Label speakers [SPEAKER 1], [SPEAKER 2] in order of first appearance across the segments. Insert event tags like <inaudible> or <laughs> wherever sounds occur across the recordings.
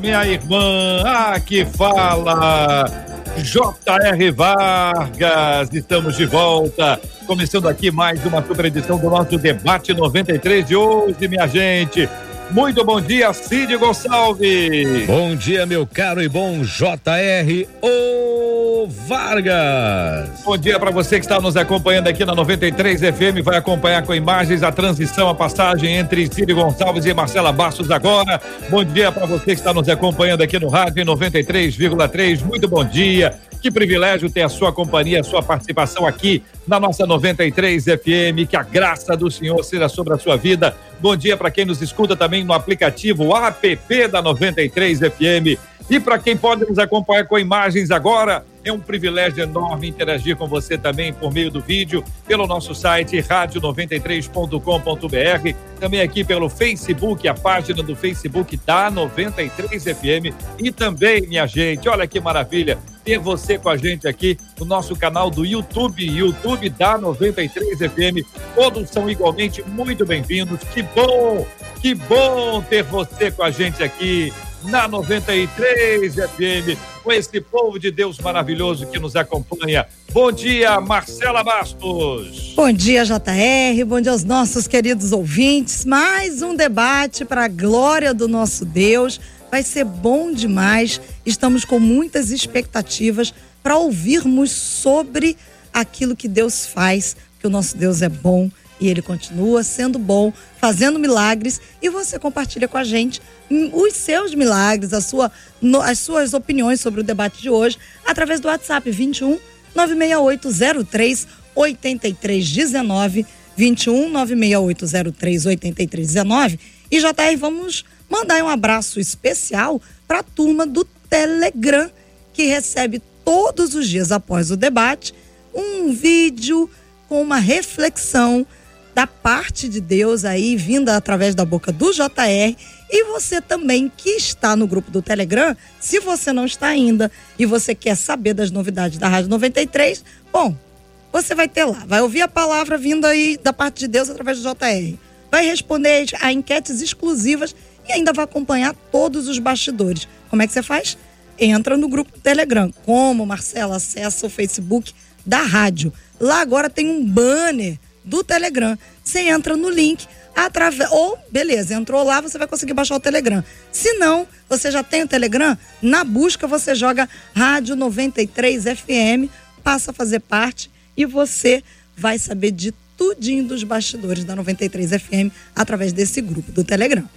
[SPEAKER 1] minha irmã! Aqui fala J.R. Vargas. Estamos de volta, começando aqui mais uma super edição do nosso Debate 93 de hoje, minha gente. Muito bom dia, Cid Gonçalves.
[SPEAKER 2] Bom dia, meu caro e bom JR O Vargas.
[SPEAKER 1] Bom dia para você que está nos acompanhando aqui na 93 FM. Vai acompanhar com imagens a transição, a passagem entre Cid Gonçalves e Marcela Bastos agora. Bom dia para você que está nos acompanhando aqui no rádio em 93,3. Muito bom dia. Que privilégio ter a sua companhia, a sua participação aqui na nossa 93 FM. Que a graça do Senhor seja sobre a sua vida. Bom dia para quem nos escuta também no aplicativo app da 93 FM. E para quem pode nos acompanhar com imagens agora, é um privilégio enorme interagir com você também por meio do vídeo, pelo nosso site rádio93.com.br, também aqui pelo Facebook, a página do Facebook da 93 FM e também, minha gente, olha que maravilha, ter você com a gente aqui no nosso canal do YouTube, YouTube da 93 FM. Todos são igualmente muito bem-vindos. Que bom, que bom ter você com a gente aqui na 93 FM, com esse povo de Deus maravilhoso que nos acompanha. Bom dia, Marcela Bastos.
[SPEAKER 3] Bom dia, JR. Bom dia aos nossos queridos ouvintes. Mais um debate para a glória do nosso Deus. Vai ser bom demais. Estamos com muitas expectativas para ouvirmos sobre aquilo que Deus faz, que o nosso Deus é bom e ele continua sendo bom, fazendo milagres. E você compartilha com a gente os seus milagres, a sua, as suas opiniões sobre o debate de hoje através do WhatsApp 21 96803 8319 21 96803 8319 e JR vamos mandar um abraço especial para a turma do Telegram que recebe todos os dias após o debate um vídeo com uma reflexão da parte de Deus aí, vinda através da boca do JR. E você também que está no grupo do Telegram, se você não está ainda e você quer saber das novidades da Rádio 93, bom, você vai ter lá, vai ouvir a palavra vinda aí da parte de Deus através do JR. Vai responder a enquetes exclusivas e ainda vai acompanhar todos os bastidores. Como é que você faz? Entra no grupo do Telegram. Como, Marcela, acessa o Facebook da rádio. Lá agora tem um banner do Telegram. Você entra no link através ou beleza, entrou lá, você vai conseguir baixar o Telegram. Se não, você já tem o Telegram, na busca você joga Rádio 93 FM, passa a fazer parte e você vai saber de tudinho dos bastidores da 93 FM através desse grupo do Telegram.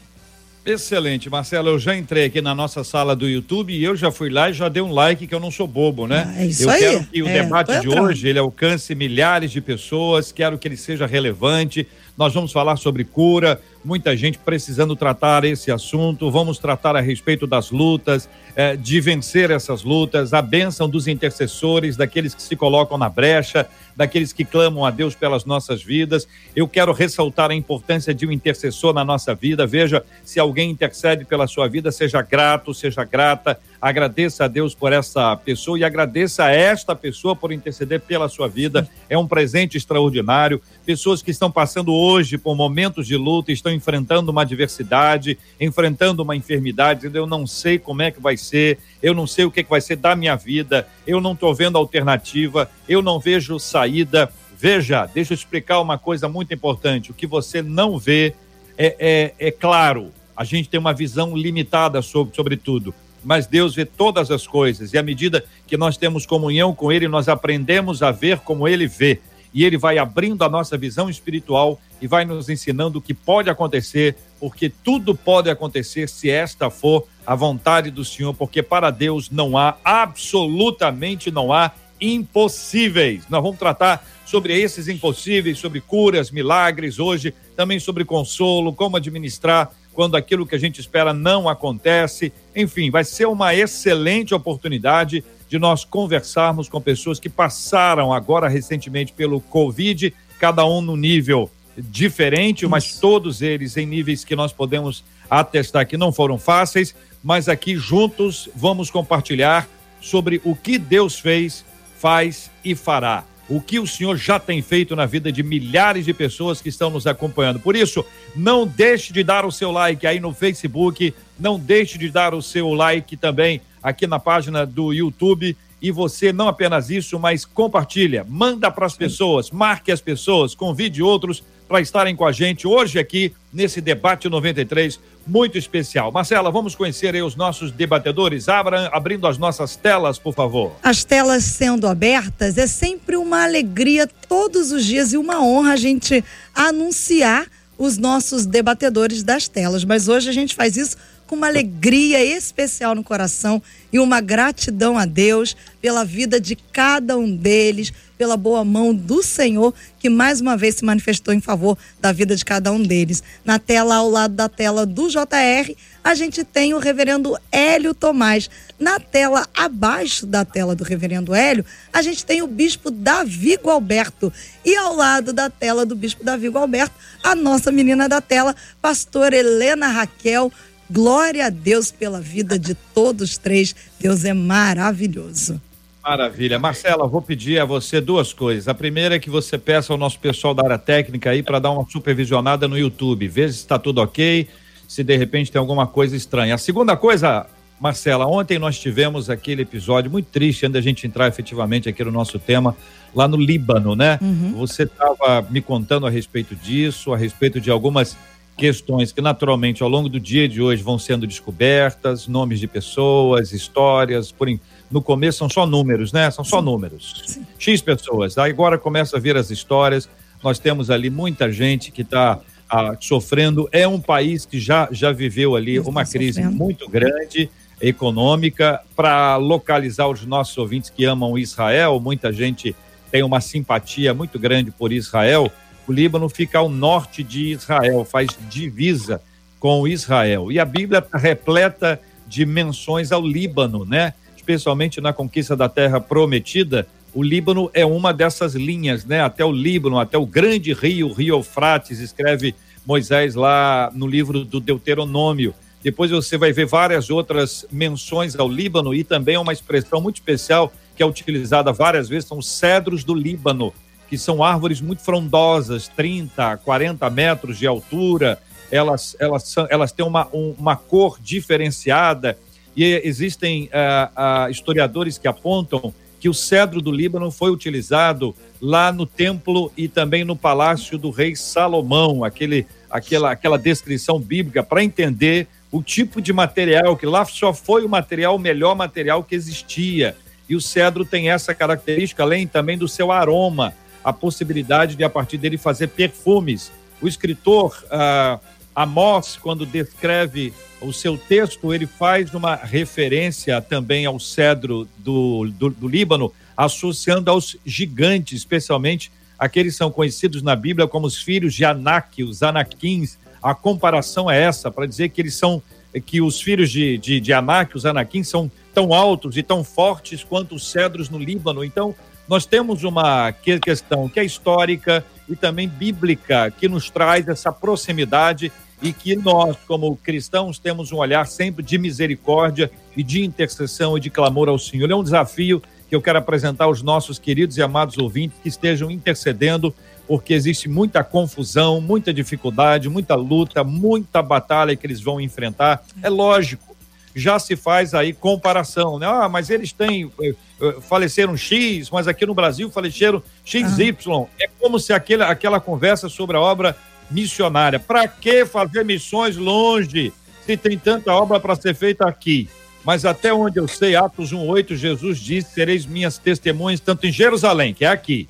[SPEAKER 1] Excelente, Marcelo. Eu já entrei aqui na nossa sala do YouTube e eu já fui lá e já dei um like que eu não sou bobo, né?
[SPEAKER 3] Ah, é isso
[SPEAKER 1] eu
[SPEAKER 3] aí.
[SPEAKER 1] quero que o
[SPEAKER 3] É,
[SPEAKER 1] debate de hoje ele alcance milhares de pessoas, quero que ele seja relevante. Nós vamos falar sobre cura, muita gente precisando tratar esse assunto. Vamos tratar a respeito das lutas, eh, de vencer essas lutas, a bênção dos intercessores, daqueles que se colocam na brecha, daqueles que clamam a Deus pelas nossas vidas. Eu quero ressaltar a importância de um intercessor na nossa vida. Veja, se alguém intercede pela sua vida, seja grato, seja grata. Agradeça a Deus por essa pessoa e agradeça a esta pessoa por interceder pela sua vida. É um presente extraordinário. Pessoas que estão passando hoje por momentos de luta, estão enfrentando uma adversidade, enfrentando uma enfermidade, eu não sei como é que vai ser, eu não sei o que, que vai ser da minha vida, eu não estou vendo alternativa, eu não vejo saída. Veja, deixa eu explicar uma coisa muito importante. O que você não vê é, é, é claro, a gente tem uma visão limitada sobre, sobre tudo, mas Deus vê todas as coisas, e à medida que nós temos comunhão com Ele, nós aprendemos a ver como Ele vê. E Ele vai abrindo a nossa visão espiritual e vai nos ensinando o que pode acontecer, porque tudo pode acontecer se esta for a vontade do Senhor, porque para Deus não há, absolutamente não há impossíveis. Nós vamos tratar sobre esses impossíveis, sobre curas, milagres hoje, também sobre consolo, como administrar quando aquilo que a gente espera não acontece. Enfim, vai ser uma excelente oportunidade de nós conversarmos com pessoas que passaram agora recentemente pelo Covid, cada um no nível diferente, mas todos eles em níveis que nós podemos atestar que não foram fáceis, mas aqui juntos vamos compartilhar sobre o que Deus fez, faz e fará. O que o Senhor já tem feito na vida de milhares de pessoas que estão nos acompanhando. Por isso, não deixe de dar o seu like aí no Facebook, não deixe de dar o seu like também aqui na página do YouTube e você não apenas isso, mas compartilha, manda para as pessoas, marque as pessoas, convide outros para estarem com a gente hoje aqui nesse debate 93 muito especial. Marcela, vamos conhecer aí os nossos debatedores. Abra, abrindo as nossas telas, por favor.
[SPEAKER 3] As telas sendo abertas é sempre uma alegria todos os dias e uma honra a gente anunciar os nossos debatedores das telas. Mas hoje a gente faz isso com uma alegria especial no coração e uma gratidão a Deus pela vida de cada um deles, pela boa mão do Senhor, que mais uma vez se manifestou em favor da vida de cada um deles. Na tela, ao lado da tela do JR, a gente tem o reverendo Hélio Tomás. Na tela abaixo da tela do reverendo Hélio, a gente tem o bispo Davi Gualberto. E ao lado da tela do bispo Davi Gualberto, a nossa menina da tela, pastora Helena Raquel Glória a Deus pela vida de todos três. Deus é maravilhoso.
[SPEAKER 1] Maravilha. Marcela, vou pedir a você duas coisas. A primeira é que você peça ao nosso pessoal da área técnica aí para dar uma supervisionada no YouTube. Veja se está tudo ok, se de repente tem alguma coisa estranha. A segunda coisa, Marcela, ontem nós tivemos aquele episódio muito triste, antes da gente entrar efetivamente aqui no nosso tema, lá no Líbano, né? Uhum. Você estava me contando a respeito disso, a respeito de algumas questões que naturalmente ao longo do dia de hoje vão sendo descobertas, nomes de pessoas, histórias, por no começo são só números, né? São só Sim. números. Sim. X pessoas. Aí agora começa a vir as histórias. Nós temos ali muita gente que está ah, sofrendo. É um país que já, já viveu ali uma crise sofrendo. muito grande econômica. Para localizar os nossos ouvintes que amam Israel, muita gente tem uma simpatia muito grande por Israel. O Líbano fica ao norte de Israel, faz divisa com Israel. E a Bíblia está repleta de menções ao Líbano, né? Especialmente na conquista da terra prometida, o Líbano é uma dessas linhas, né? Até o Líbano, até o grande rio, o rio Eufrates, escreve Moisés lá no livro do Deuteronômio. Depois você vai ver várias outras menções ao Líbano e também uma expressão muito especial que é utilizada várias vezes, são os cedros do Líbano que são árvores muito frondosas, 30, 40 metros de altura, elas, elas, são, elas têm uma, um, uma cor diferenciada, e existem uh, uh, historiadores que apontam que o cedro do Líbano foi utilizado lá no templo e também no palácio do rei Salomão, aquele, aquela, aquela descrição bíblica para entender o tipo de material, que lá só foi o material, o melhor material que existia. E o cedro tem essa característica, além também do seu aroma a possibilidade de, a partir dele, fazer perfumes. O escritor uh, Amós, quando descreve o seu texto, ele faz uma referência também ao cedro do, do, do Líbano, associando aos gigantes, especialmente aqueles que são conhecidos na Bíblia como os filhos de Anak, os Anaquins. A comparação é essa, para dizer que eles são, que os filhos de, de, de Anak, os Anaquins, são tão altos e tão fortes quanto os cedros no Líbano. Então, nós temos uma questão que é histórica e também bíblica, que nos traz essa proximidade e que nós, como cristãos, temos um olhar sempre de misericórdia e de intercessão e de clamor ao Senhor. É um desafio que eu quero apresentar aos nossos queridos e amados ouvintes que estejam intercedendo, porque existe muita confusão, muita dificuldade, muita luta, muita batalha que eles vão enfrentar. É lógico, já se faz aí comparação, né? Ah, mas eles têm eh, eh, faleceram X, mas aqui no Brasil faleceram XY. Ah. É como se aquele, aquela conversa sobre a obra missionária. Para que fazer missões longe se tem tanta obra para ser feita aqui? Mas até onde eu sei, Atos 1:8, Jesus diz: "Sereis minhas testemunhas tanto em Jerusalém, que é aqui,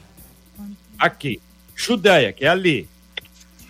[SPEAKER 1] aqui, Judeia, que é ali,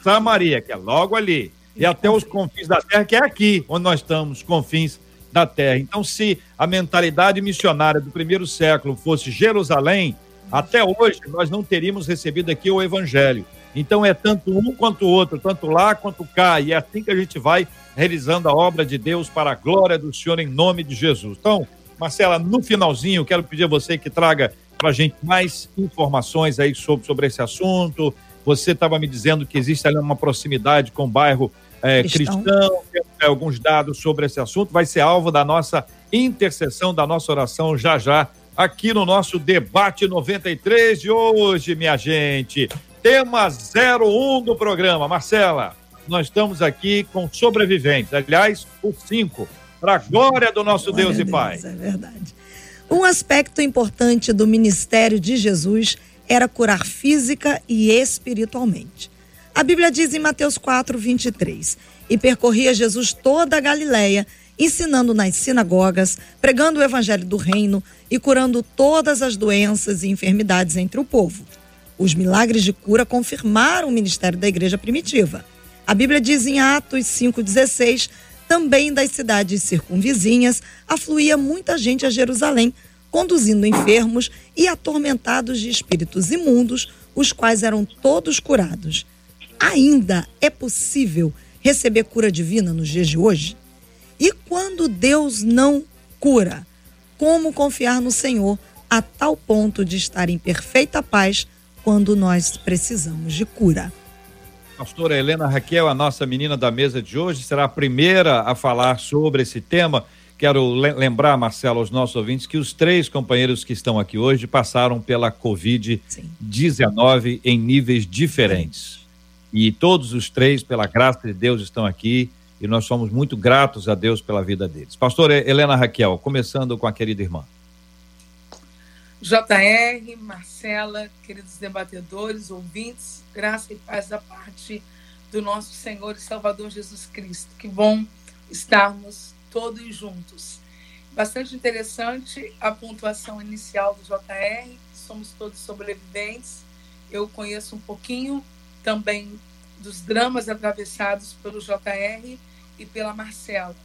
[SPEAKER 1] Samaria, que é logo ali, e até os confins da terra, que é aqui, onde nós estamos, confins da terra. Então, se a mentalidade missionária do primeiro século fosse Jerusalém, até hoje nós não teríamos recebido aqui o evangelho. Então é tanto um quanto o outro, tanto lá quanto cá. E é assim que a gente vai realizando a obra de Deus para a glória do Senhor em nome de Jesus. Então, Marcela, no finalzinho, quero pedir a você que traga para a gente mais informações aí sobre, sobre esse assunto. Você estava me dizendo que existe ali uma proximidade com o bairro é, cristão, cristão alguns dados sobre esse assunto. Vai ser alvo da nossa intercessão, da nossa oração já já, aqui no nosso debate 93 de hoje, minha gente. Tema 01 do programa. Marcela, nós estamos aqui com sobreviventes, aliás, os cinco, para a glória do nosso glória Deus e Pai.
[SPEAKER 3] É verdade. Um aspecto importante do ministério de Jesus era curar física e espiritualmente. A Bíblia diz em Mateus 4, 23: E percorria Jesus toda a Galiléia, ensinando nas sinagogas, pregando o evangelho do reino e curando todas as doenças e enfermidades entre o povo. Os milagres de cura confirmaram o ministério da igreja primitiva. A Bíblia diz em Atos 5,16: também das cidades circunvizinhas afluía muita gente a Jerusalém, conduzindo enfermos e atormentados de espíritos imundos, os quais eram todos curados. Ainda é possível receber cura divina nos dias de hoje? E quando Deus não cura, como confiar no Senhor a tal ponto de estar em perfeita paz quando nós precisamos de cura.
[SPEAKER 1] Pastora Helena Raquel, a nossa menina da mesa de hoje, será a primeira a falar sobre esse tema. Quero lembrar, Marcelo, aos nossos ouvintes, que os três companheiros que estão aqui hoje passaram pela Covid-19 em níveis diferentes. E todos os três, pela graça de Deus, estão aqui e nós somos muito gratos a Deus pela vida deles. Pastora Helena Raquel, começando com a querida irmã.
[SPEAKER 4] JR, Marcela, queridos debatedores, ouvintes, graça e paz da parte do nosso Senhor e Salvador Jesus Cristo. Que bom estarmos todos juntos. Bastante interessante a pontuação inicial do JR, somos todos sobreviventes. Eu conheço um pouquinho também dos dramas atravessados pelo JR e pela Marcela.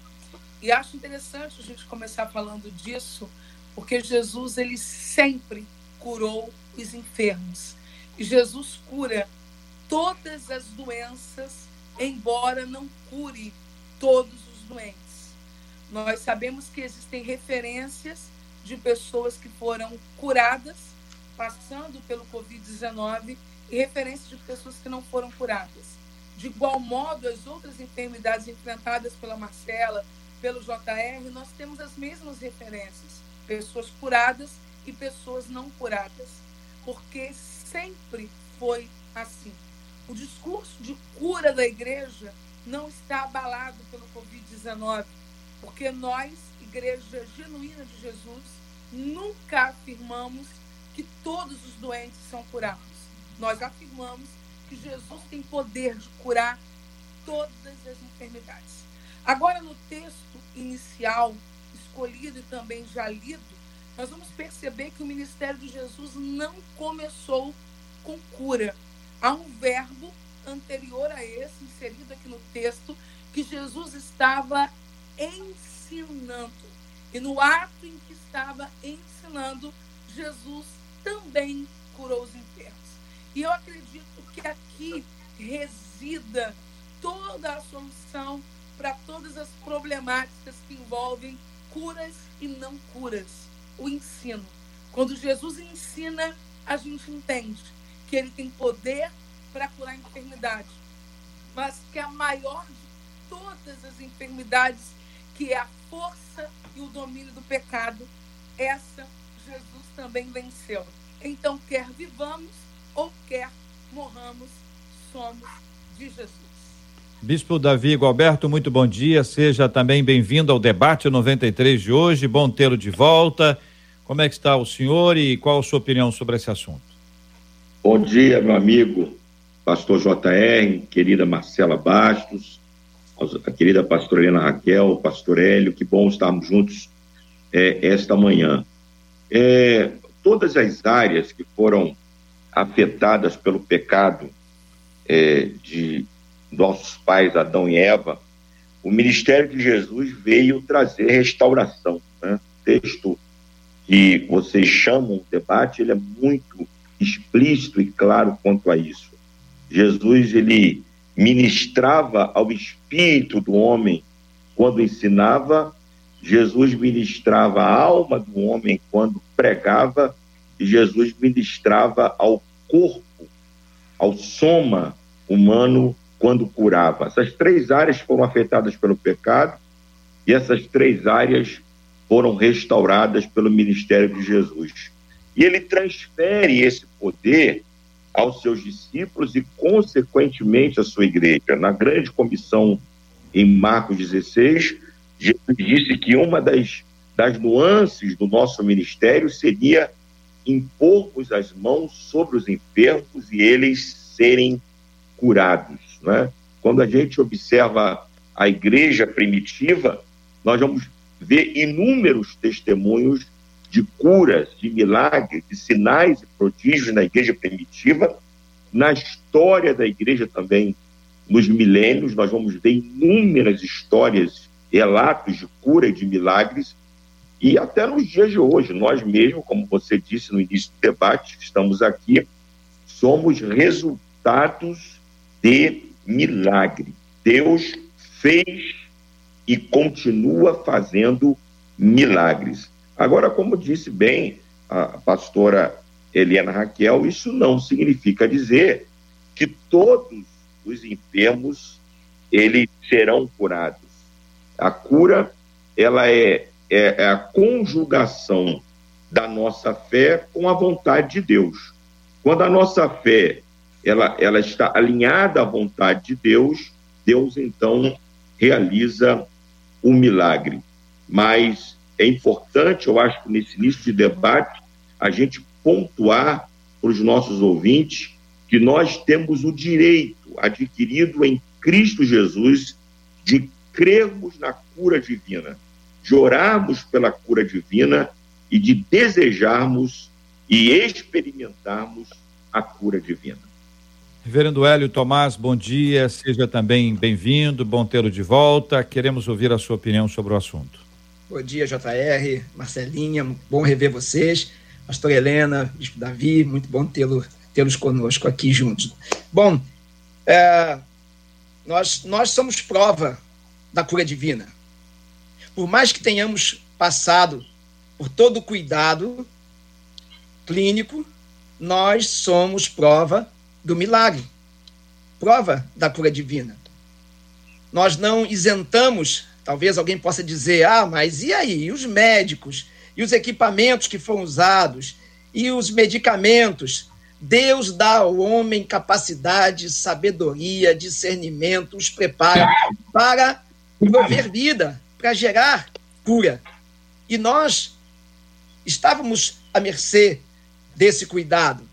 [SPEAKER 4] E acho interessante a gente começar falando disso, porque Jesus ele sempre curou os enfermos. E Jesus cura todas as doenças, embora não cure todos os doentes. Nós sabemos que existem referências de pessoas que foram curadas passando pelo Covid-19 e referências de pessoas que não foram curadas. De igual modo, as outras enfermidades enfrentadas pela Marcela, pelo JR, nós temos as mesmas referências pessoas curadas e pessoas não curadas, porque sempre foi assim. O discurso de cura da igreja não está abalado pelo Covid-19, porque nós, Igreja Genuína de Jesus, nunca afirmamos que todos os doentes são curados. Nós afirmamos que Jesus tem poder de curar todas as enfermidades. Agora, no texto inicial escolhido e também já lido, nós vamos perceber que o ministério de Jesus não começou com cura. Há um verbo anterior a esse, inserido aqui no texto, que Jesus estava ensinando. E no ato em que estava ensinando, Jesus também curou os enfermos. E eu acredito que aqui resida toda a solução para todas as problemáticas que envolvem curas e não curas. O ensino. Quando Jesus ensina, a gente entende que ele tem poder para curar a enfermidade, mas que a maior de todas as enfermidades, que é a força e o domínio do pecado, essa Jesus também venceu. Então, quer vivamos ou quer morramos, somos de Jesus.
[SPEAKER 1] Bispo Davi Gualberto, muito bom dia. Seja também bem-vindo ao debate 93 de hoje. Bom tê-lo de volta. Como é que está o senhor e qual a sua opinião sobre esse assunto?
[SPEAKER 5] Bom dia, meu amigo pastor JR, querida Marcela Bastos, a querida pastora Helena Raquel, pastor Hélio, que bom estarmos juntos é, esta manhã. É, todas as áreas que foram afetadas pelo pecado é, de nossos pais Adão e Eva, o ministério de Jesus veio trazer restauração. Né? O texto que vocês chamam de debate, ele é muito explícito e claro quanto a isso. Jesus ele ministrava ao espírito do homem quando ensinava, Jesus ministrava a alma do homem quando pregava e Jesus ministrava ao corpo, ao soma humano quando curava. Essas três áreas foram afetadas pelo pecado e essas três áreas foram restauradas pelo ministério de Jesus. E ele transfere esse poder aos seus discípulos e, consequentemente, à sua igreja. Na grande comissão em Marcos 16, Jesus disse que uma das, das nuances do nosso ministério seria impormos as mãos sobre os enfermos e eles serem curados. Né? Quando a gente observa a igreja primitiva, nós vamos ver inúmeros testemunhos de curas, de milagres, de sinais e prodígios na igreja primitiva. Na história da igreja também, nos milênios, nós vamos ver inúmeras histórias, relatos de cura e de milagres. E até nos dias de hoje, nós mesmos, como você disse no início do debate, estamos aqui, somos resultados de milagre. Deus fez e continua fazendo milagres. Agora, como disse bem a pastora Eliana Raquel, isso não significa dizer que todos os enfermos eles serão curados. A cura ela é, é, é a conjugação da nossa fé com a vontade de Deus. Quando a nossa fé ela, ela está alinhada à vontade de Deus, Deus então realiza o um milagre. Mas é importante, eu acho que nesse início de debate, a gente pontuar para os nossos ouvintes que nós temos o direito adquirido em Cristo Jesus de crermos na cura divina, de orarmos pela cura divina e de desejarmos e experimentarmos a cura divina.
[SPEAKER 1] Reverendo Hélio Tomás, bom dia, seja também bem-vindo, bom tê-lo de volta. Queremos ouvir a sua opinião sobre o assunto.
[SPEAKER 6] Bom dia, JR, Marcelinha, bom rever vocês. Pastor Helena, Bispo Davi, muito bom tê-lo, tê-los conosco aqui juntos. Bom, é, nós, nós somos prova da cura divina. Por mais que tenhamos passado por todo o cuidado clínico, nós somos prova do milagre, prova da cura divina. Nós não isentamos Talvez alguém possa dizer: ah, mas e aí? E os médicos? E os equipamentos que foram usados? E os medicamentos? Deus dá ao homem capacidade, sabedoria, discernimento, os prepara para prover vida, para gerar cura. E nós estávamos à mercê desse cuidado,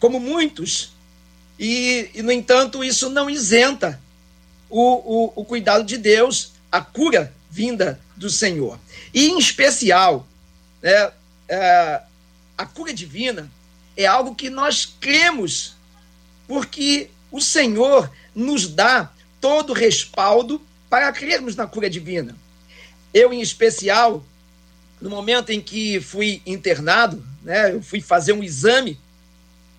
[SPEAKER 6] como muitos. E, e no entanto, isso não isenta o, o, o cuidado de Deus a cura vinda do Senhor. E, em especial, é, é, a cura divina é algo que nós cremos, porque o Senhor nos dá todo o respaldo para crermos na cura divina. Eu, em especial, no momento em que fui internado, né, eu fui fazer um exame,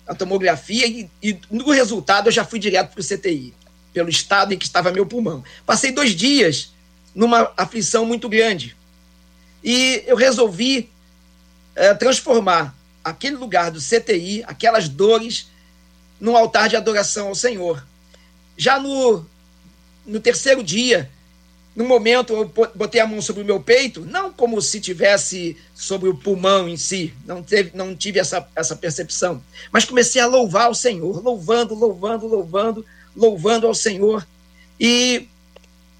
[SPEAKER 6] a tomografia, e, e no resultado eu já fui direto para o CTI, pelo estado em que estava meu pulmão. Passei dois dias numa aflição muito grande. E eu resolvi é, transformar aquele lugar do CTI, aquelas dores, num altar de adoração ao Senhor. Já no, no terceiro dia, no momento, eu botei a mão sobre o meu peito, não como se tivesse sobre o pulmão em si, não, teve, não tive essa, essa percepção, mas comecei a louvar o Senhor, louvando, louvando, louvando, louvando ao Senhor. E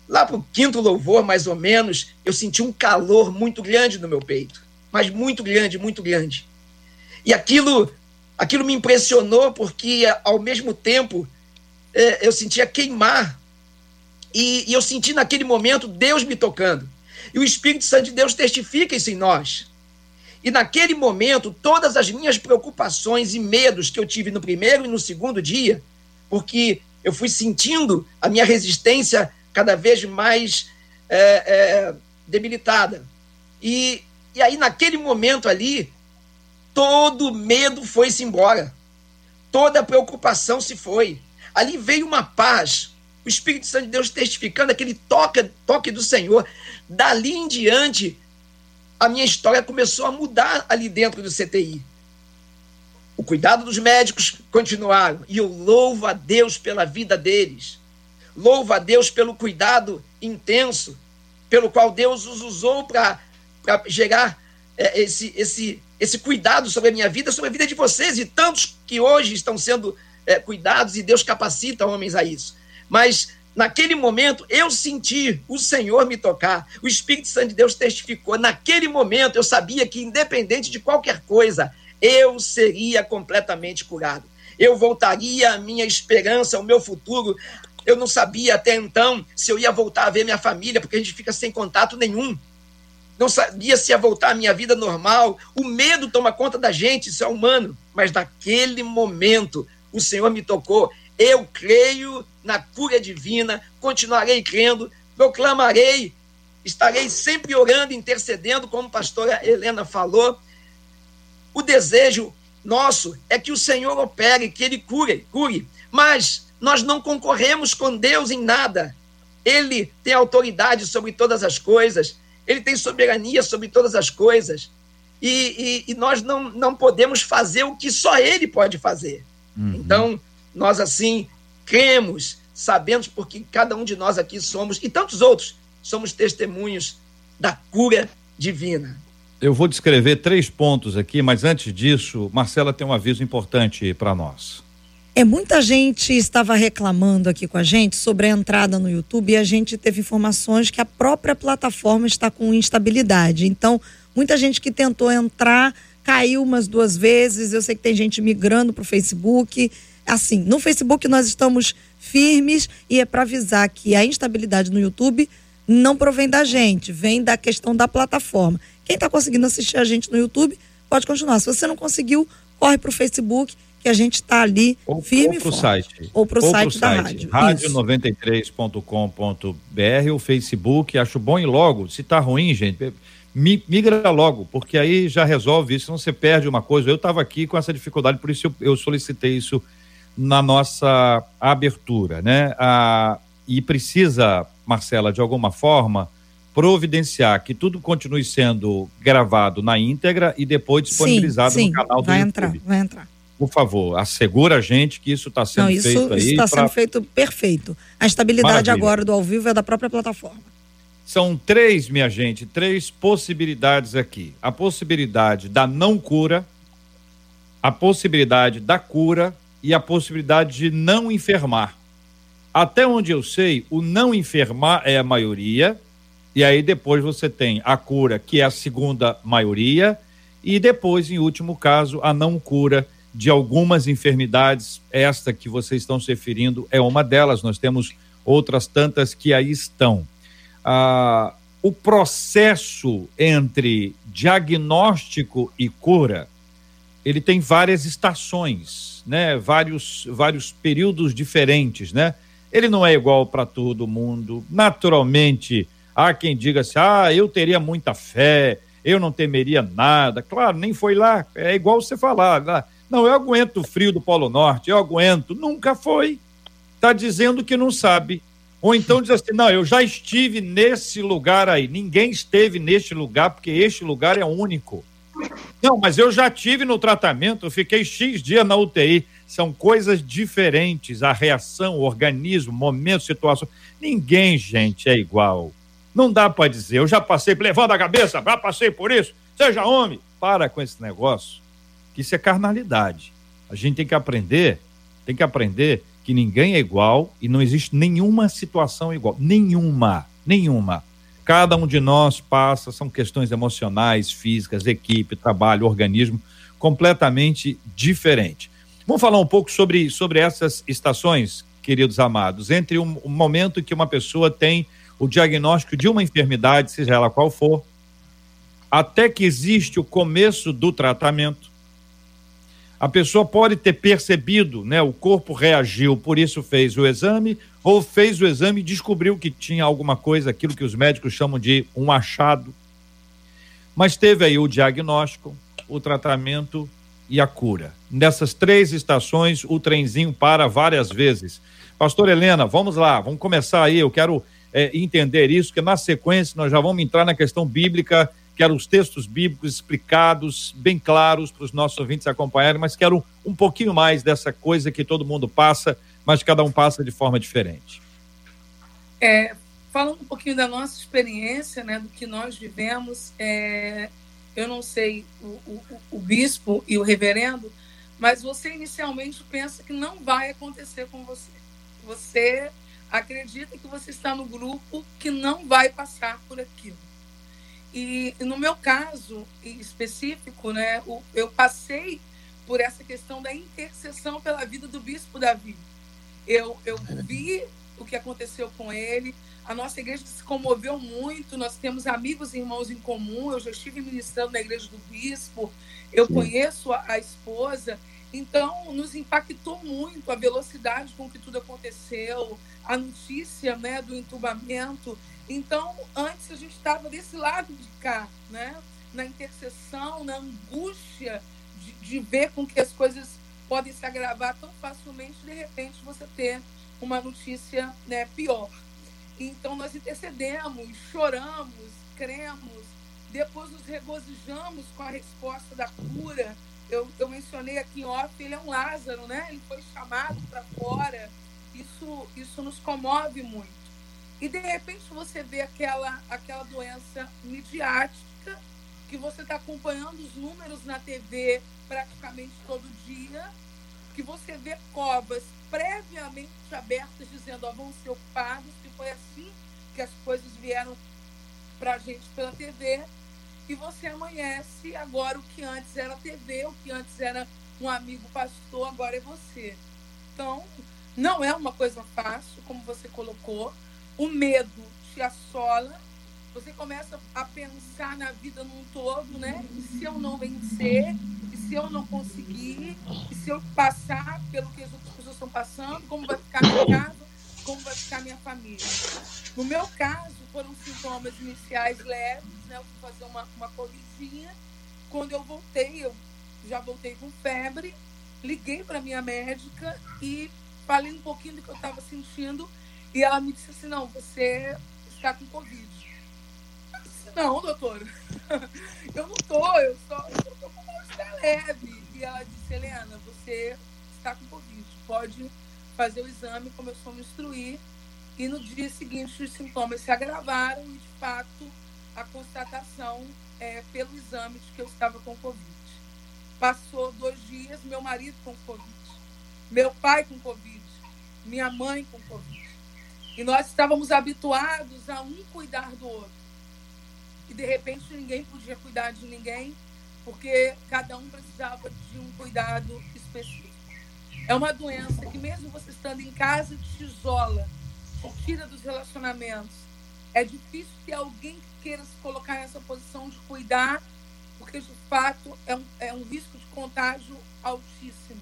[SPEAKER 6] Lá para o quinto louvor, mais ou menos, eu senti um calor muito grande no meu peito. Mas muito grande, muito grande. E aquilo, aquilo me impressionou porque, ao mesmo tempo, é, eu sentia queimar. E, e eu senti naquele momento Deus me tocando. E o Espírito Santo de Deus testifica isso em nós. E naquele momento, todas as minhas preocupações e medos que eu tive no primeiro e no segundo dia, porque eu fui sentindo a minha resistência cada vez mais é, é, debilitada. E, e aí, naquele momento ali, todo medo foi-se embora. Toda preocupação se foi. ali veio uma paz, o Espírito Santo de Deus testificando aquele toque, toque do Senhor. Dali em diante, a minha história começou a mudar ali dentro do CTI. O cuidado dos médicos continuaram, e eu louvo a Deus pela vida deles. Louvo a Deus pelo cuidado intenso, pelo qual Deus os usou para gerar é, esse, esse, esse cuidado sobre a minha vida, sobre a vida de vocês e tantos que hoje estão sendo é, cuidados e Deus capacita homens a isso. Mas naquele momento eu senti o Senhor me tocar, o Espírito Santo de Deus testificou. Naquele momento eu sabia que, independente de qualquer coisa, eu seria completamente curado. Eu voltaria à minha esperança, ao meu futuro. Eu não sabia até então se eu ia voltar a ver minha família, porque a gente fica sem contato nenhum. Não sabia se ia voltar à minha vida normal. O medo toma conta da gente, isso é humano. Mas naquele momento, o Senhor me tocou. Eu creio na cura divina, continuarei crendo, proclamarei, estarei sempre orando, intercedendo, como a pastora Helena falou, o desejo nosso é que o Senhor opere, que Ele cure, cure. Mas nós não concorremos com Deus em nada. Ele tem autoridade sobre todas as coisas. Ele tem soberania sobre todas as coisas. E, e, e nós não, não podemos fazer o que só Ele pode fazer. Uhum. Então, nós assim cremos, sabemos porque cada um de nós aqui somos, e tantos outros, somos testemunhos da cura divina.
[SPEAKER 1] Eu vou descrever três pontos aqui, mas antes disso, Marcela tem um aviso importante para nós.
[SPEAKER 3] É, muita gente estava reclamando aqui com a gente sobre a entrada no YouTube e a gente teve informações que a própria plataforma está com instabilidade. Então, muita gente que tentou entrar caiu umas duas vezes. Eu sei que tem gente migrando para o Facebook. Assim, no Facebook nós estamos firmes e é para avisar que a instabilidade no YouTube não provém da gente, vem da questão da plataforma. Quem está conseguindo assistir a gente no YouTube, pode continuar. Se você não conseguiu, corre para o Facebook, que a gente está ali ou, firme
[SPEAKER 1] ou pro site.
[SPEAKER 3] Ou para o site, da rádio.
[SPEAKER 1] Rádio93.com.br, o Facebook, acho bom e logo. Se tá ruim, gente, migra logo, porque aí já resolve isso, não você perde uma coisa. Eu estava aqui com essa dificuldade, por isso eu, eu solicitei isso na nossa abertura, né? E precisa, Marcela, de alguma forma, providenciar que tudo continue sendo gravado na íntegra e depois disponibilizado
[SPEAKER 3] sim, sim,
[SPEAKER 1] no canal do
[SPEAKER 3] vai
[SPEAKER 1] YouTube.
[SPEAKER 3] Entrar, vai entrar.
[SPEAKER 1] Por favor, assegura a gente que isso está sendo
[SPEAKER 3] Não, isso,
[SPEAKER 1] feito aí.
[SPEAKER 3] Isso está pra... sendo feito perfeito. A estabilidade Maravilha. agora do ao vivo é da própria plataforma.
[SPEAKER 1] São três, minha gente, três possibilidades aqui. A possibilidade da não cura, a possibilidade da cura e a possibilidade de não enfermar. Até onde eu sei, o não enfermar é a maioria, e aí depois você tem a cura, que é a segunda maioria, e depois, em último caso, a não cura de algumas enfermidades. Esta que vocês estão se referindo é uma delas, nós temos outras tantas que aí estão. Ah, o processo entre diagnóstico e cura, ele tem várias estações, né? Vários, vários períodos diferentes, né? Ele não é igual para todo mundo. Naturalmente, Há quem diga assim: ah, eu teria muita fé, eu não temeria nada. Claro, nem foi lá. É igual você falar. Né? Não, eu aguento o frio do Polo Norte, eu aguento. Nunca foi. Está dizendo que não sabe. Ou então diz assim: não, eu já estive nesse lugar aí. Ninguém esteve neste lugar, porque este lugar é único. Não, mas eu já tive no tratamento, fiquei X dias na UTI. São coisas diferentes. A reação, o organismo, momento, situação. Ninguém, gente, é igual. Não dá para dizer, eu já passei, levando a cabeça, já passei por isso, seja homem. Para com esse negócio, que isso é carnalidade. A gente tem que aprender, tem que aprender que ninguém é igual e não existe nenhuma situação igual. Nenhuma, nenhuma. Cada um de nós passa, são questões emocionais, físicas, equipe, trabalho, organismo, completamente diferente. Vamos falar um pouco sobre, sobre essas estações, queridos amados, entre o um, um momento que uma pessoa tem o diagnóstico de uma enfermidade, seja ela qual for, até que existe o começo do tratamento. A pessoa pode ter percebido, né? O corpo reagiu, por isso fez o exame, ou fez o exame e descobriu que tinha alguma coisa, aquilo que os médicos chamam de um achado. Mas teve aí o diagnóstico, o tratamento e a cura. Nessas três estações, o trenzinho para várias vezes. Pastor Helena, vamos lá, vamos começar aí. Eu quero é, entender isso, que na sequência nós já vamos entrar na questão bíblica. Quero os textos bíblicos explicados, bem claros para os nossos ouvintes acompanharem, mas quero um pouquinho mais dessa coisa que todo mundo passa, mas cada um passa de forma diferente.
[SPEAKER 4] É, falando um pouquinho da nossa experiência, né, do que nós vivemos, é, eu não sei o, o, o bispo e o reverendo, mas você inicialmente pensa que não vai acontecer com você. Você acredita que você está no grupo que não vai passar por aquilo. E no meu caso específico, né, eu passei por essa questão da intercessão pela vida do bispo Davi. Eu, eu vi o que aconteceu com ele, a nossa igreja se comoveu muito, nós temos amigos e irmãos em comum, eu já estive ministrando na igreja do bispo, eu conheço a, a esposa, então nos impactou muito a velocidade com que tudo aconteceu, a notícia né, do entubamento. Então, antes a gente estava desse lado de cá, né? na intercessão, na angústia de, de ver com que as coisas podem se agravar tão facilmente, de repente você ter uma notícia né, pior. Então nós intercedemos, choramos, cremos, depois nos regozijamos com a resposta da cura. Eu, eu mencionei aqui em off, ele é um Lázaro, né? Ele foi chamado para fora. Isso, isso nos comove muito. E de repente você vê aquela, aquela doença midiática, que você está acompanhando os números na TV praticamente todo dia, que você vê covas previamente abertas dizendo, ó, vão ser ocupados, que foi assim que as coisas vieram para a gente pela TV, e você amanhece agora o que antes era TV, o que antes era um amigo pastor, agora é você. Então, não é uma coisa fácil, como você colocou. O medo te assola, você começa a pensar na vida num todo, né? E se eu não vencer, e se eu não conseguir, e se eu passar pelo que as outras pessoas estão passando, como vai ficar minha casa, como vai ficar minha família. No meu caso, foram sintomas iniciais leves, né? Eu fui fazer uma, uma covidinha. Quando eu voltei, eu já voltei com febre, liguei para minha médica e falei um pouquinho do que eu estava sentindo e ela me disse assim, não, você está com Covid. <laughs> Eu não, doutora, eu não estou, eu só estou com mal-estar leve. E ela disse, Helena, você está com Covid, pode fazer o exame, começou a me instruir, e no dia seguinte os sintomas se agravaram e, de fato, a constatação é pelo exame de que eu estava com Covid. Passou dois dias, meu marido com Covid, meu pai com Covid, minha mãe com Covid. E nós estávamos habituados a um cuidar do outro. E, de repente, ninguém podia cuidar de ninguém, porque cada um precisava de um cuidado específico. É uma doença que, mesmo você estando em casa, te isola, te tira dos relacionamentos. É difícil ter alguém que queira se colocar nessa posição de cuidar, porque, de fato, é um, é um risco de contágio altíssimo.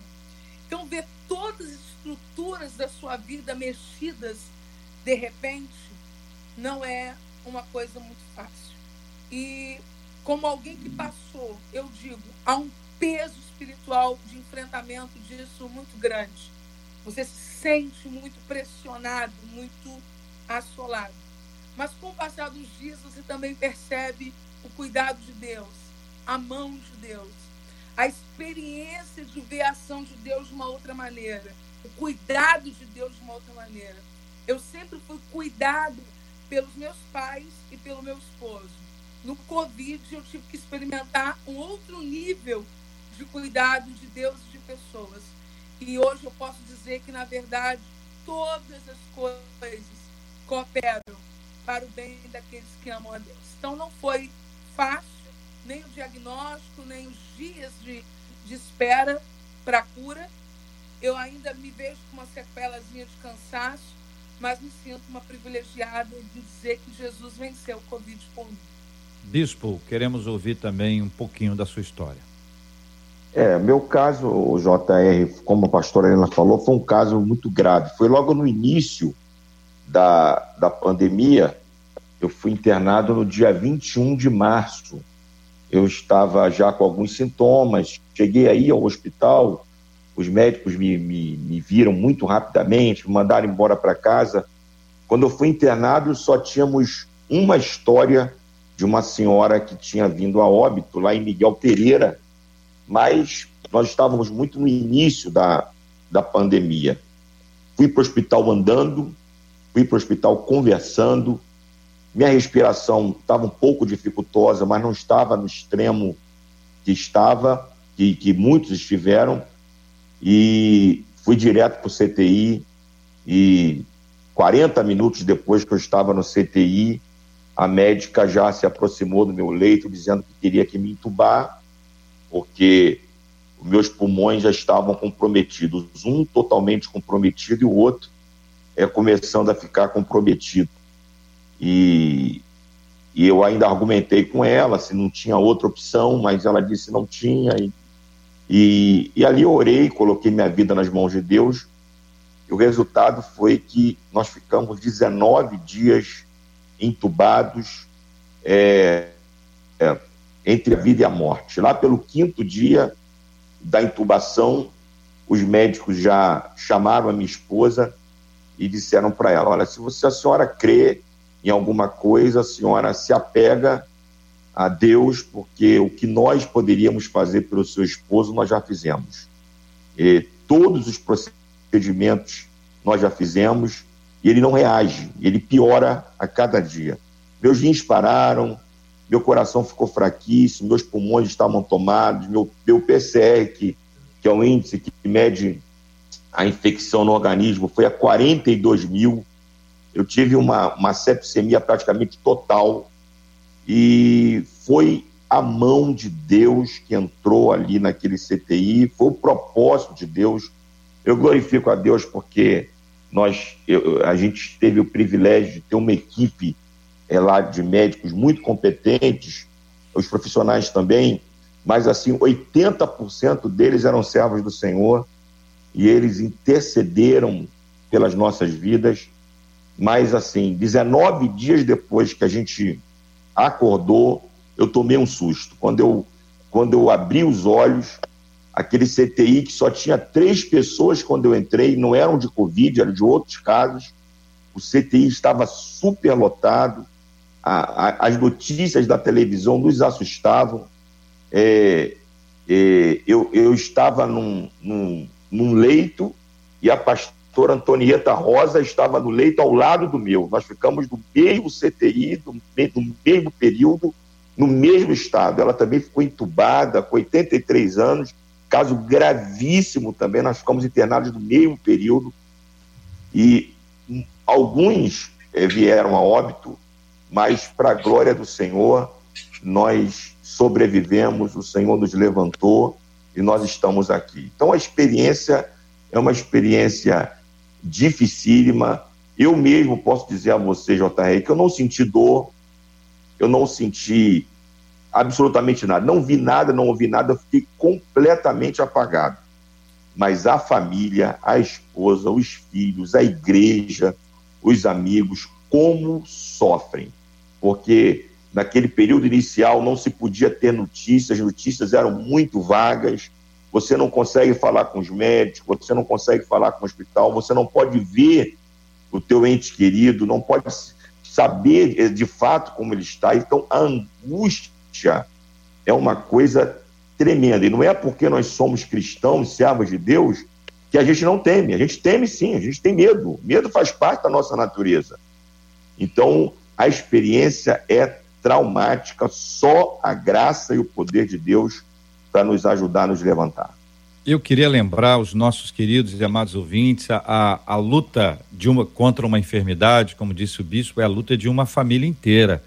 [SPEAKER 4] Então, ver todas as estruturas da sua vida mexidas de repente não é uma coisa muito fácil. E, como alguém que passou, eu digo, há um peso espiritual de enfrentamento disso muito grande. Você se sente muito pressionado, muito assolado. Mas com o passar dos dias, você também percebe o cuidado de Deus, a mão de Deus, a experiência de ver a ação de Deus de uma outra maneira, o cuidado de Deus de uma outra maneira. Eu sempre fui cuidado pelos meus pais e pelo meu esposo. No Covid, eu tive que experimentar um outro nível de cuidado de Deus e de pessoas. E hoje eu posso dizer que, na verdade, todas as coisas cooperam para o bem daqueles que amam a Deus. Então, não foi fácil, nem o diagnóstico, nem os dias de, de espera para a cura. Eu ainda me vejo com uma sequelazinha de cansaço, mas me sinto uma privilegiada de dizer que Jesus venceu o Covid por mim.
[SPEAKER 1] Bispo, queremos ouvir também um pouquinho da sua história.
[SPEAKER 5] É, meu caso, o JR, como a pastora Helena falou, foi um caso muito grave. Foi logo no início da, da pandemia, eu fui internado no dia 21 de março eu estava já com alguns sintomas. Cheguei aí ao hospital, os médicos me, me, me viram muito rapidamente, me mandaram embora para casa. Quando eu fui internado, só tínhamos uma história de uma senhora que tinha vindo a óbito lá em Miguel Pereira, mas nós estávamos muito no início da, da pandemia. Fui para o hospital andando, fui para o hospital conversando, minha respiração estava um pouco dificultosa, mas não estava no extremo que estava, que, que muitos estiveram, e fui direto para o CTI, e 40 minutos depois que eu estava no CTI, a médica já se aproximou do meu leito, dizendo que queria que me entubar, porque meus pulmões já estavam comprometidos, um totalmente comprometido e o outro é começando a ficar comprometido. E, e eu ainda argumentei com ela se não tinha outra opção, mas ela disse não tinha. E, e, e ali eu orei, coloquei minha vida nas mãos de Deus. E o resultado foi que nós ficamos 19 dias entubados é, é, entre a vida e a morte. Lá pelo quinto dia da intubação, os médicos já chamaram a minha esposa e disseram para ela: Olha, se você, a senhora crê em alguma coisa, a senhora se apega a Deus, porque o que nós poderíamos fazer pelo seu esposo, nós já fizemos. E todos os procedimentos nós já fizemos e ele não reage, ele piora a cada dia. Meus rins pararam, meu coração ficou fraquíssimo, meus pulmões estavam tomados, meu, meu PCR, que, que é o índice que mede a infecção no organismo, foi a 42 mil. Eu tive uma, uma sepsemia praticamente total e foi a mão de Deus que entrou ali naquele CTI, foi o propósito de Deus. Eu glorifico a Deus porque nós, eu, a gente teve o privilégio de ter uma equipe é, lá de médicos muito competentes, os profissionais também, mas assim, 80% deles eram servos do Senhor e eles intercederam pelas nossas vidas. Mas assim, 19 dias depois que a gente acordou, eu tomei um susto. Quando eu, quando eu abri os olhos, aquele CTI que só tinha três pessoas quando eu entrei, não eram de Covid, eram de outros casos. O CTI estava super lotado, a, a, as notícias da televisão nos assustavam. É, é, eu, eu estava num, num, num leito e a pastora Antonieta Rosa estava no leito ao lado do meu. Nós ficamos no mesmo CTI, no, no mesmo período, no mesmo estado. Ela também ficou entubada, com 83 anos, caso gravíssimo também, nós ficamos internados no mesmo período e alguns eh, vieram a óbito, mas para a glória do Senhor, nós sobrevivemos, o Senhor nos levantou e nós estamos aqui. Então a experiência é uma experiência dificílima. Eu mesmo posso dizer a você, JR, que eu não senti dor, eu não senti absolutamente nada. Não vi nada, não ouvi nada, fiquei completamente apagado. Mas a família, a esposa, os filhos, a igreja, os amigos, como sofrem. Porque naquele período inicial não se podia ter notícias, as notícias eram muito vagas, você não consegue falar com os médicos, você não consegue falar com o hospital, você não pode ver o teu ente querido, não pode saber eh, de fato como ele está. Então a angústia é uma coisa tremenda. E não é porque nós somos cristãos, servos de Deus, que a gente não teme. A gente teme sim, a gente tem medo. Medo faz parte da nossa natureza. Então, a experiência é traumática, só a graça e o poder de Deus para nos ajudar a nos levantar.
[SPEAKER 1] Eu queria lembrar os nossos queridos e amados ouvintes, a, a luta de uma contra uma enfermidade, como disse o bispo, é a luta de uma família inteira.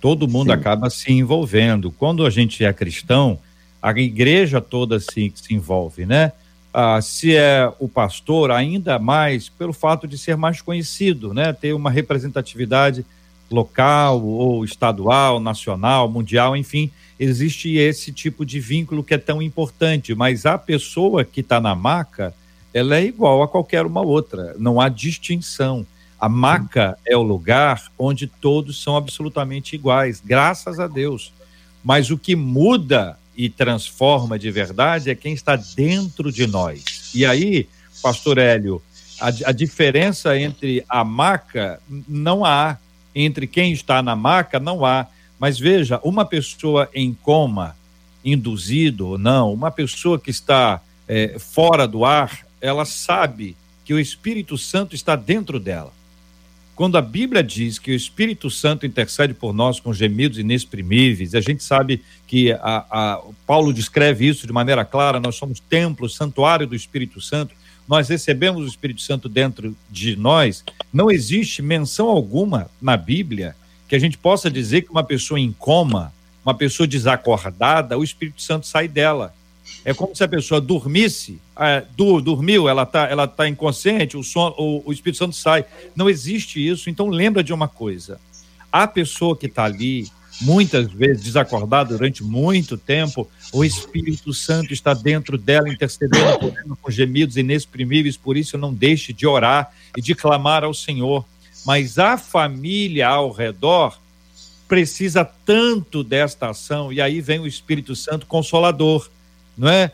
[SPEAKER 1] Todo mundo Sim. acaba se envolvendo. Quando a gente é cristão, a igreja toda se, se envolve, né? Ah, se é o pastor, ainda mais pelo fato de ser mais conhecido, né? Ter uma representatividade local ou estadual, nacional, mundial, enfim, existe esse tipo de vínculo que é tão importante. Mas a pessoa que está na maca, ela é igual a qualquer uma outra, não há distinção. A maca é o lugar onde todos são absolutamente iguais, graças a Deus. Mas o que muda e transforma de verdade é quem está dentro de nós. E aí, pastor Hélio, a, a diferença entre a maca não há, entre quem está na maca não há. Mas veja, uma pessoa em coma, induzido ou não, uma pessoa que está é, fora do ar, ela sabe que o Espírito Santo está dentro dela. Quando a Bíblia diz que o Espírito Santo intercede por nós com gemidos inexprimíveis, a gente sabe que a, a, Paulo descreve isso de maneira clara: nós somos templo, santuário do Espírito Santo, nós recebemos o Espírito Santo dentro de nós. Não existe menção alguma na Bíblia que a gente possa dizer que uma pessoa em coma, uma pessoa desacordada, o Espírito Santo sai dela. É como se a pessoa dormisse, é, do, dormiu, ela está ela tá inconsciente, o, son, o, o Espírito Santo sai. Não existe isso. Então lembra de uma coisa: a pessoa que está ali, muitas vezes desacordada durante muito tempo, o Espírito Santo está dentro dela, intercedendo com gemidos inexprimíveis. Por isso, não deixe de orar e de clamar ao Senhor. Mas a família ao redor precisa tanto desta ação, e aí vem o Espírito Santo consolador não é?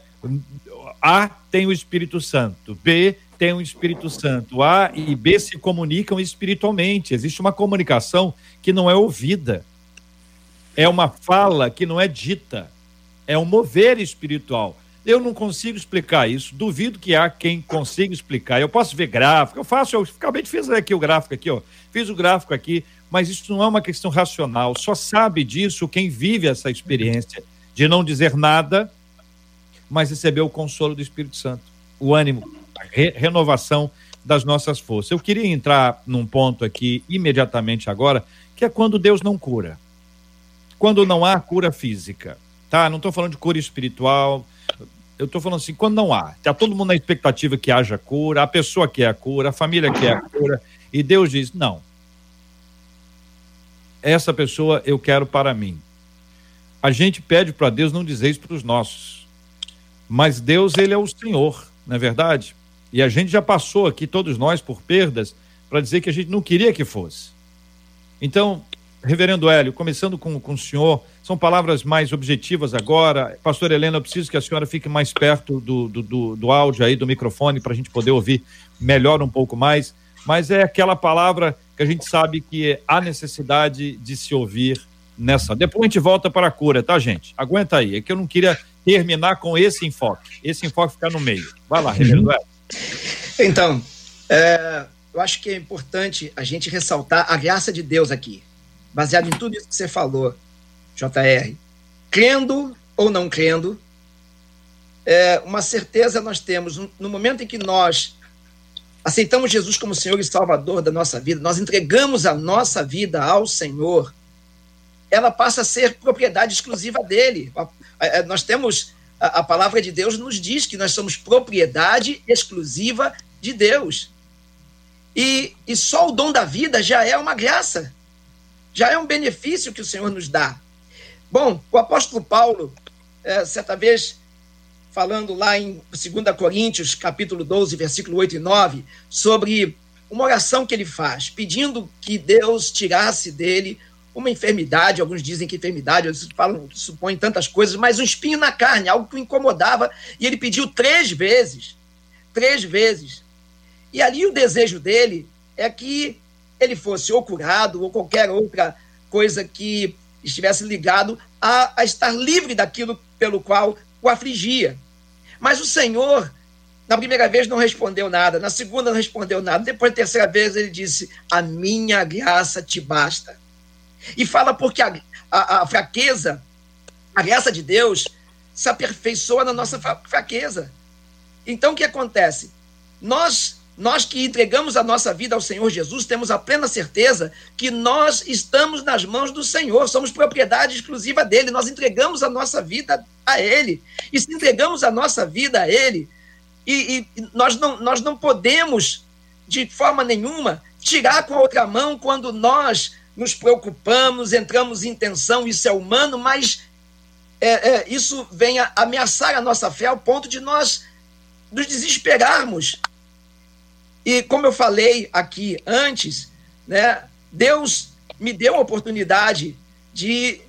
[SPEAKER 1] A tem o Espírito Santo, B tem o Espírito Santo. A e B se comunicam espiritualmente. Existe uma comunicação que não é ouvida. É uma fala que não é dita. É um mover espiritual. Eu não consigo explicar isso. Duvido que há quem consiga explicar. Eu posso ver gráfico, eu faço, eu acabei de fazer aqui o gráfico aqui, ó. Fiz o gráfico aqui, mas isso não é uma questão racional. Só sabe disso quem vive essa experiência de não dizer nada mas recebeu o consolo do Espírito Santo, o ânimo, a re renovação das nossas forças. Eu queria entrar num ponto aqui imediatamente agora, que é quando Deus não cura. Quando não há cura física, tá? Não estou falando de cura espiritual, eu estou falando assim, quando não há, está todo mundo na expectativa que haja cura, a pessoa quer a cura, a família quer a cura, e Deus diz: não. Essa pessoa eu quero para mim. A gente pede para Deus não dizer isso para os nossos. Mas Deus, ele é o Senhor, não é verdade? E a gente já passou aqui, todos nós, por perdas, para dizer que a gente não queria que fosse. Então, Reverendo Hélio, começando com, com o senhor, são palavras mais objetivas agora. Pastor Helena, eu preciso que a senhora fique mais perto do, do, do, do áudio aí, do microfone, para a gente poder ouvir melhor um pouco mais. Mas é aquela palavra que a gente sabe que há necessidade de se ouvir nessa. Depois a gente volta para a cura, tá, gente? Aguenta aí. É que eu não queria terminar com esse enfoque. Esse enfoque ficar no meio. Vai lá, Reverendo uhum.
[SPEAKER 6] Então, é, eu acho que é importante a gente ressaltar a graça de Deus aqui, baseado em tudo isso que você falou, JR. Crendo ou não crendo, é, uma certeza nós temos, no momento em que nós aceitamos Jesus como Senhor e Salvador da nossa vida, nós entregamos a nossa vida ao Senhor, ela passa a ser propriedade exclusiva dele. Nós temos, a, palavra de Deus nos diz que nós somos propriedade exclusiva de Deus. E, e só o dom da vida já é uma graça, já é um benefício que o Senhor nos dá. Bom, o apóstolo Paulo, é, certa vez, falando lá em 2 Coríntios, capítulo 12, versículo 8 e 9, sobre uma oração que ele faz, pedindo que Deus tirasse dele uma enfermidade, alguns dizem que enfermidade, outros falam, supõem tantas coisas, mas um espinho na carne, algo que o incomodava, e ele pediu três vezes, três vezes. E ali o desejo dele é que ele fosse ou curado ou qualquer outra coisa que estivesse ligado a, a estar livre daquilo pelo qual o afligia. Mas o Senhor, na primeira vez, não respondeu nada, na segunda, não respondeu nada, depois, na terceira vez, ele disse: A minha graça te basta e fala porque a, a, a fraqueza, a graça de Deus, se aperfeiçoa na nossa fraqueza. Então, o que acontece? Nós, nós que entregamos a nossa vida ao Senhor Jesus, temos a plena certeza que nós estamos nas mãos do Senhor, somos propriedade exclusiva dele, nós entregamos a nossa vida a Ele. E se entregamos a nossa vida a Ele, e, e nós, não, nós não podemos, de forma nenhuma, tirar com a outra mão quando nós nos preocupamos, entramos em tensão, isso é humano, mas é, é, isso vem a ameaçar a nossa fé ao ponto de nós nos desesperarmos. E como eu falei aqui antes, né, Deus me deu a oportunidade de,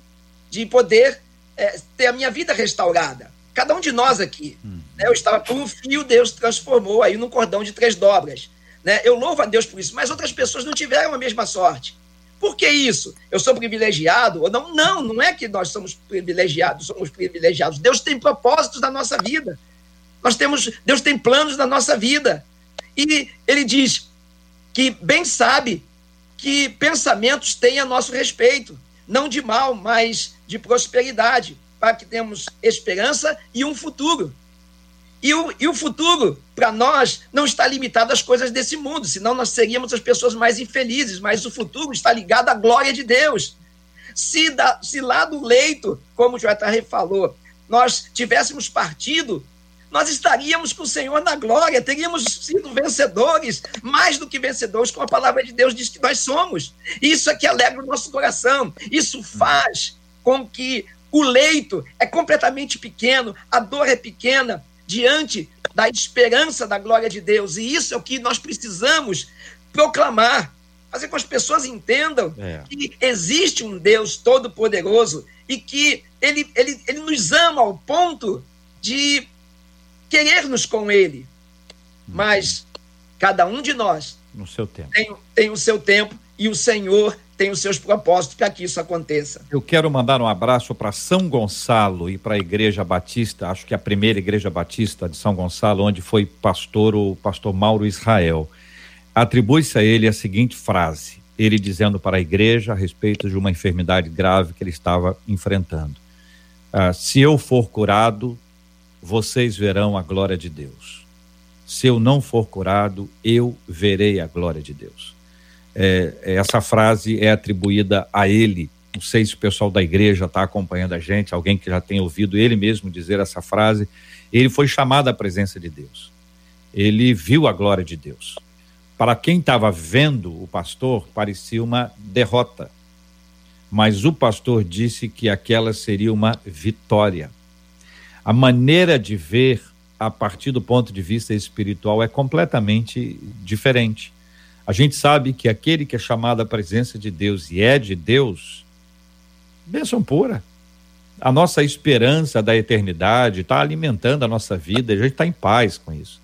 [SPEAKER 6] de poder é, ter a minha vida restaurada. Cada um de nós aqui. Né, eu estava por um fio, Deus transformou aí num cordão de três dobras. Né? Eu louvo a Deus por isso, mas outras pessoas não tiveram a mesma sorte. Por que isso? Eu sou privilegiado ou não? Não, não é que nós somos privilegiados, somos privilegiados. Deus tem propósitos na nossa vida. Nós temos, Deus tem planos na nossa vida. E ele diz que bem sabe que pensamentos têm a nosso respeito, não de mal, mas de prosperidade, para que tenhamos esperança e um futuro. E o, e o futuro, para nós, não está limitado às coisas desse mundo, senão nós seríamos as pessoas mais infelizes, mas o futuro está ligado à glória de Deus. Se, da, se lá do leito, como o J.R. falou, nós tivéssemos partido, nós estaríamos com o Senhor na glória, teríamos sido vencedores, mais do que vencedores, como a palavra de Deus diz que nós somos. Isso é que alegra o nosso coração. Isso faz com que o leito é completamente pequeno, a dor é pequena, diante da esperança da glória de Deus. E isso é o que nós precisamos proclamar, fazer com que as pessoas entendam é. que existe um Deus todo-poderoso e que ele, ele, ele nos ama ao ponto de querer-nos com Ele. Mas cada um de nós
[SPEAKER 1] no seu tempo.
[SPEAKER 6] Tem, tem o seu tempo e o Senhor tem os seus propósitos para que isso aconteça.
[SPEAKER 1] Eu quero mandar um abraço para São Gonçalo e para a Igreja Batista, acho que a primeira Igreja Batista de São Gonçalo, onde foi pastor o pastor Mauro Israel. Atribui-se a ele a seguinte frase, ele dizendo para a igreja a respeito de uma enfermidade grave que ele estava enfrentando: ah, Se eu for curado, vocês verão a glória de Deus. Se eu não for curado, eu verei a glória de Deus é, essa frase é atribuída a ele. Não sei se o pessoal da igreja está acompanhando a gente, alguém que já tem ouvido ele mesmo dizer essa frase. Ele foi chamado à presença de Deus. Ele viu a glória de Deus. Para quem estava vendo o pastor, parecia uma derrota. Mas o pastor disse que aquela seria uma vitória. A maneira de ver, a partir do ponto de vista espiritual, é completamente diferente. A gente sabe que aquele que é chamado à presença de Deus e é de Deus, bênção pura. A nossa esperança da eternidade está alimentando a nossa vida, a gente está em paz com isso.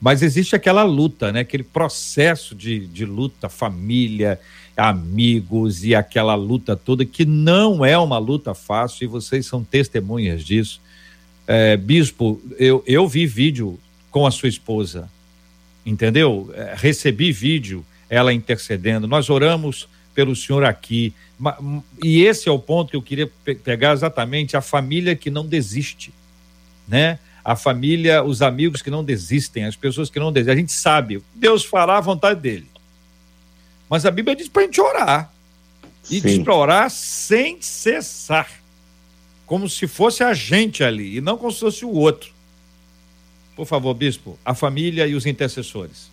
[SPEAKER 1] Mas existe aquela luta, né? aquele processo de, de luta, família, amigos e aquela luta toda, que não é uma luta fácil e vocês são testemunhas disso. É, bispo, eu, eu vi vídeo com a sua esposa entendeu? É, recebi vídeo, ela intercedendo. Nós oramos pelo senhor aqui. E esse é o ponto que eu queria pegar exatamente: a família que não desiste, né? A família, os amigos que não desistem, as pessoas que não desistem. A gente sabe, Deus fará a vontade dele. Mas a Bíblia diz para a gente orar. E Sim. diz para orar sem cessar. Como se fosse a gente ali, e não como se fosse o outro. Por favor, bispo, a família e os intercessores.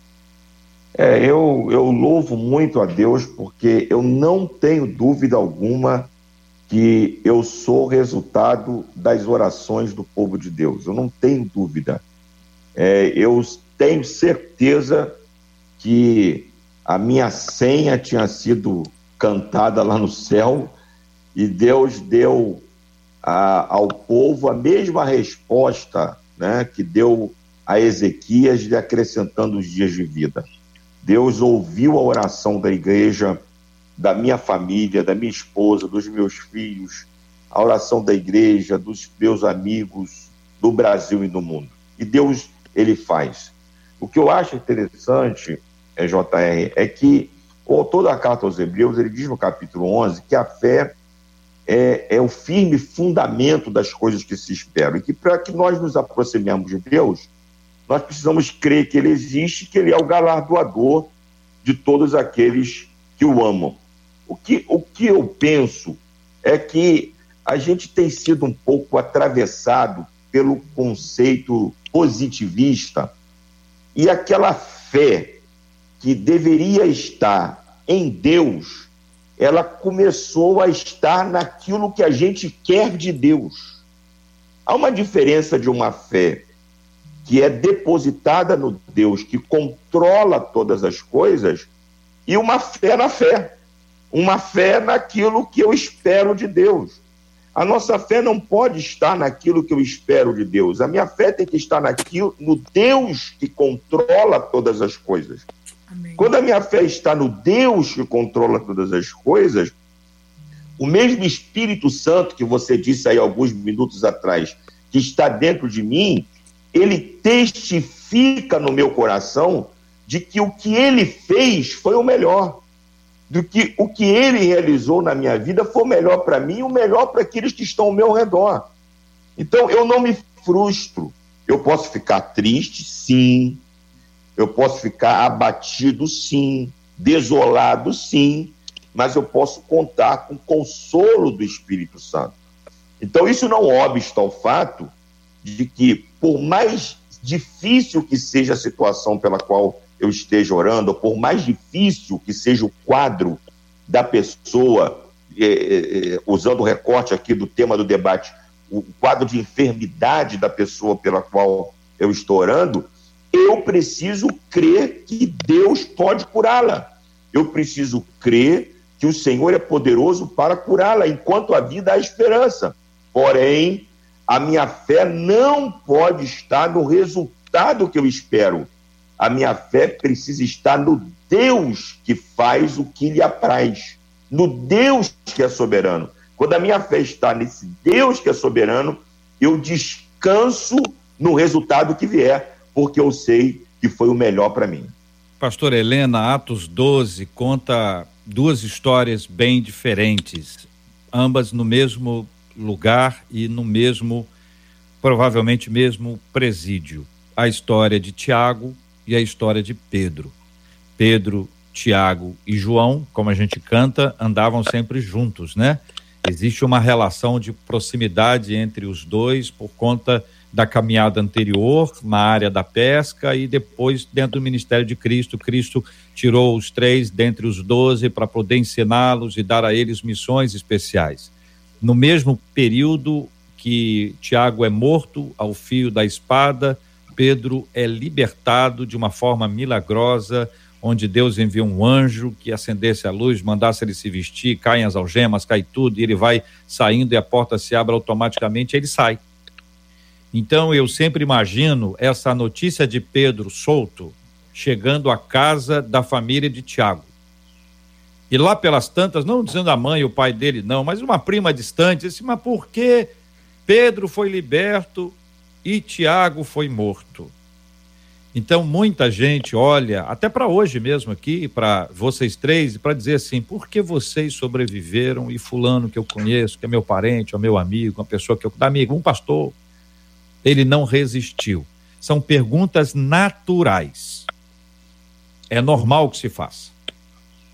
[SPEAKER 5] É, eu, eu louvo muito a Deus porque eu não tenho dúvida alguma que eu sou resultado das orações do povo de Deus. Eu não tenho dúvida. É, eu tenho certeza que a minha senha tinha sido cantada lá no céu e Deus deu a, ao povo a mesma resposta né, que deu a Ezequias, lhe acrescentando os dias de vida. Deus ouviu a oração da igreja, da minha família, da minha esposa, dos meus filhos, a oração da igreja, dos meus amigos do Brasil e do mundo. E Deus, ele faz. O que eu acho interessante, é, JR, é que o autor da carta aos Hebreus, ele diz no capítulo 11 que a fé é, é o firme fundamento das coisas que se esperam. E que para que nós nos aproximemos de Deus, nós precisamos crer que Ele existe, que Ele é o galardoador de todos aqueles que o amam. O que, o que eu penso é que a gente tem sido um pouco atravessado pelo conceito positivista e aquela fé que deveria estar em Deus ela começou a estar naquilo que a gente quer de Deus. Há uma diferença de uma fé que é depositada no Deus que controla todas as coisas e uma fé na fé. Uma fé naquilo que eu espero de Deus. A nossa fé não pode estar naquilo que eu espero de Deus. A minha fé tem que estar naquilo, no Deus que controla todas as coisas. Amém. Quando a minha fé está no Deus que controla todas as coisas, o mesmo Espírito Santo que você disse aí alguns minutos atrás, que está dentro de mim, ele testifica no meu coração de que o que ele fez foi o melhor do que o que ele realizou na minha vida foi o melhor para mim e o melhor para aqueles que estão ao meu redor. Então eu não me frustro. Eu posso ficar triste, sim. Eu posso ficar abatido, sim. Desolado, sim. Mas eu posso contar com o consolo do Espírito Santo. Então isso não obsta ao fato de que, por mais difícil que seja a situação pela qual eu esteja orando, por mais difícil que seja o quadro da pessoa, é, é, é, usando o recorte aqui do tema do debate, o quadro de enfermidade da pessoa pela qual eu estou orando, eu preciso crer que Deus pode curá-la. Eu preciso crer que o Senhor é poderoso para curá-la, enquanto a vida há esperança. Porém, a minha fé não pode estar no resultado que eu espero, a minha fé precisa estar no Deus que faz o que lhe apraz, no Deus que é soberano. Quando a minha fé está nesse Deus que é soberano, eu descanso no resultado que vier, porque eu sei que foi o melhor para mim.
[SPEAKER 1] Pastor Helena, Atos 12 conta duas histórias bem diferentes, ambas no mesmo lugar e no mesmo, provavelmente mesmo presídio. A história de Tiago e a história de Pedro. Pedro, Tiago e João, como a gente canta, andavam sempre juntos, né? Existe uma relação de proximidade entre os dois por conta da caminhada anterior na área da pesca e depois dentro do ministério de Cristo. Cristo tirou os três dentre os doze para poder ensiná-los e dar a eles missões especiais. No mesmo período que Tiago é morto ao fio da espada, Pedro é libertado de uma forma milagrosa, onde Deus envia um anjo que acendesse a luz, mandasse ele se vestir, caem as algemas, cai tudo, e ele vai saindo e a porta se abre automaticamente, e ele sai. Então eu sempre imagino essa notícia de Pedro solto chegando à casa da família de Tiago. E lá pelas tantas, não dizendo a mãe e o pai dele, não, mas uma prima distante, disse, mas por que Pedro foi liberto e Tiago foi morto. Então, muita gente olha, até para hoje mesmo aqui, para vocês três, para dizer assim: por que vocês sobreviveram e Fulano que eu conheço, que é meu parente, é meu amigo, uma pessoa que eu. amigo, um pastor, ele não resistiu. São perguntas naturais. É normal que se faça.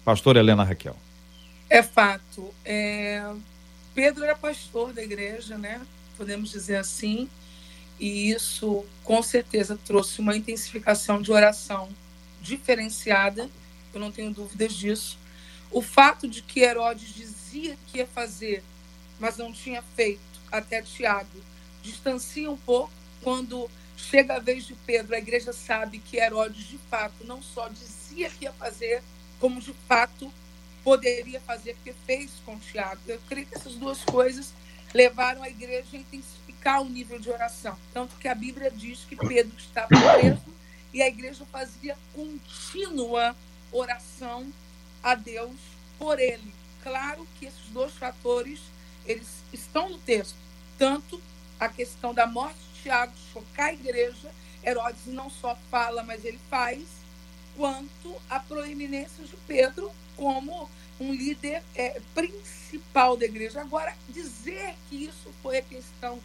[SPEAKER 1] Pastor Helena Raquel.
[SPEAKER 4] É fato. É... Pedro era pastor da igreja, né? Podemos dizer assim e isso com certeza trouxe uma intensificação de oração diferenciada, eu não tenho dúvidas disso. O fato de que Herodes dizia que ia fazer, mas não tinha feito, até Tiago, distancia um pouco quando chega a vez de Pedro, a igreja sabe que Herodes de fato não só dizia que ia fazer, como de fato poderia fazer, porque fez com Tiago. Eu creio que essas duas coisas levaram a igreja a intensificar o nível de oração. Tanto que a Bíblia diz que Pedro estava preso e a igreja fazia contínua oração a Deus por ele. Claro que esses dois fatores eles estão no texto, tanto a questão da morte de Tiago chocar a igreja, Herodes não só fala, mas ele faz, quanto a proeminência de Pedro como um líder é, principal da igreja. Agora, dizer que isso foi a questão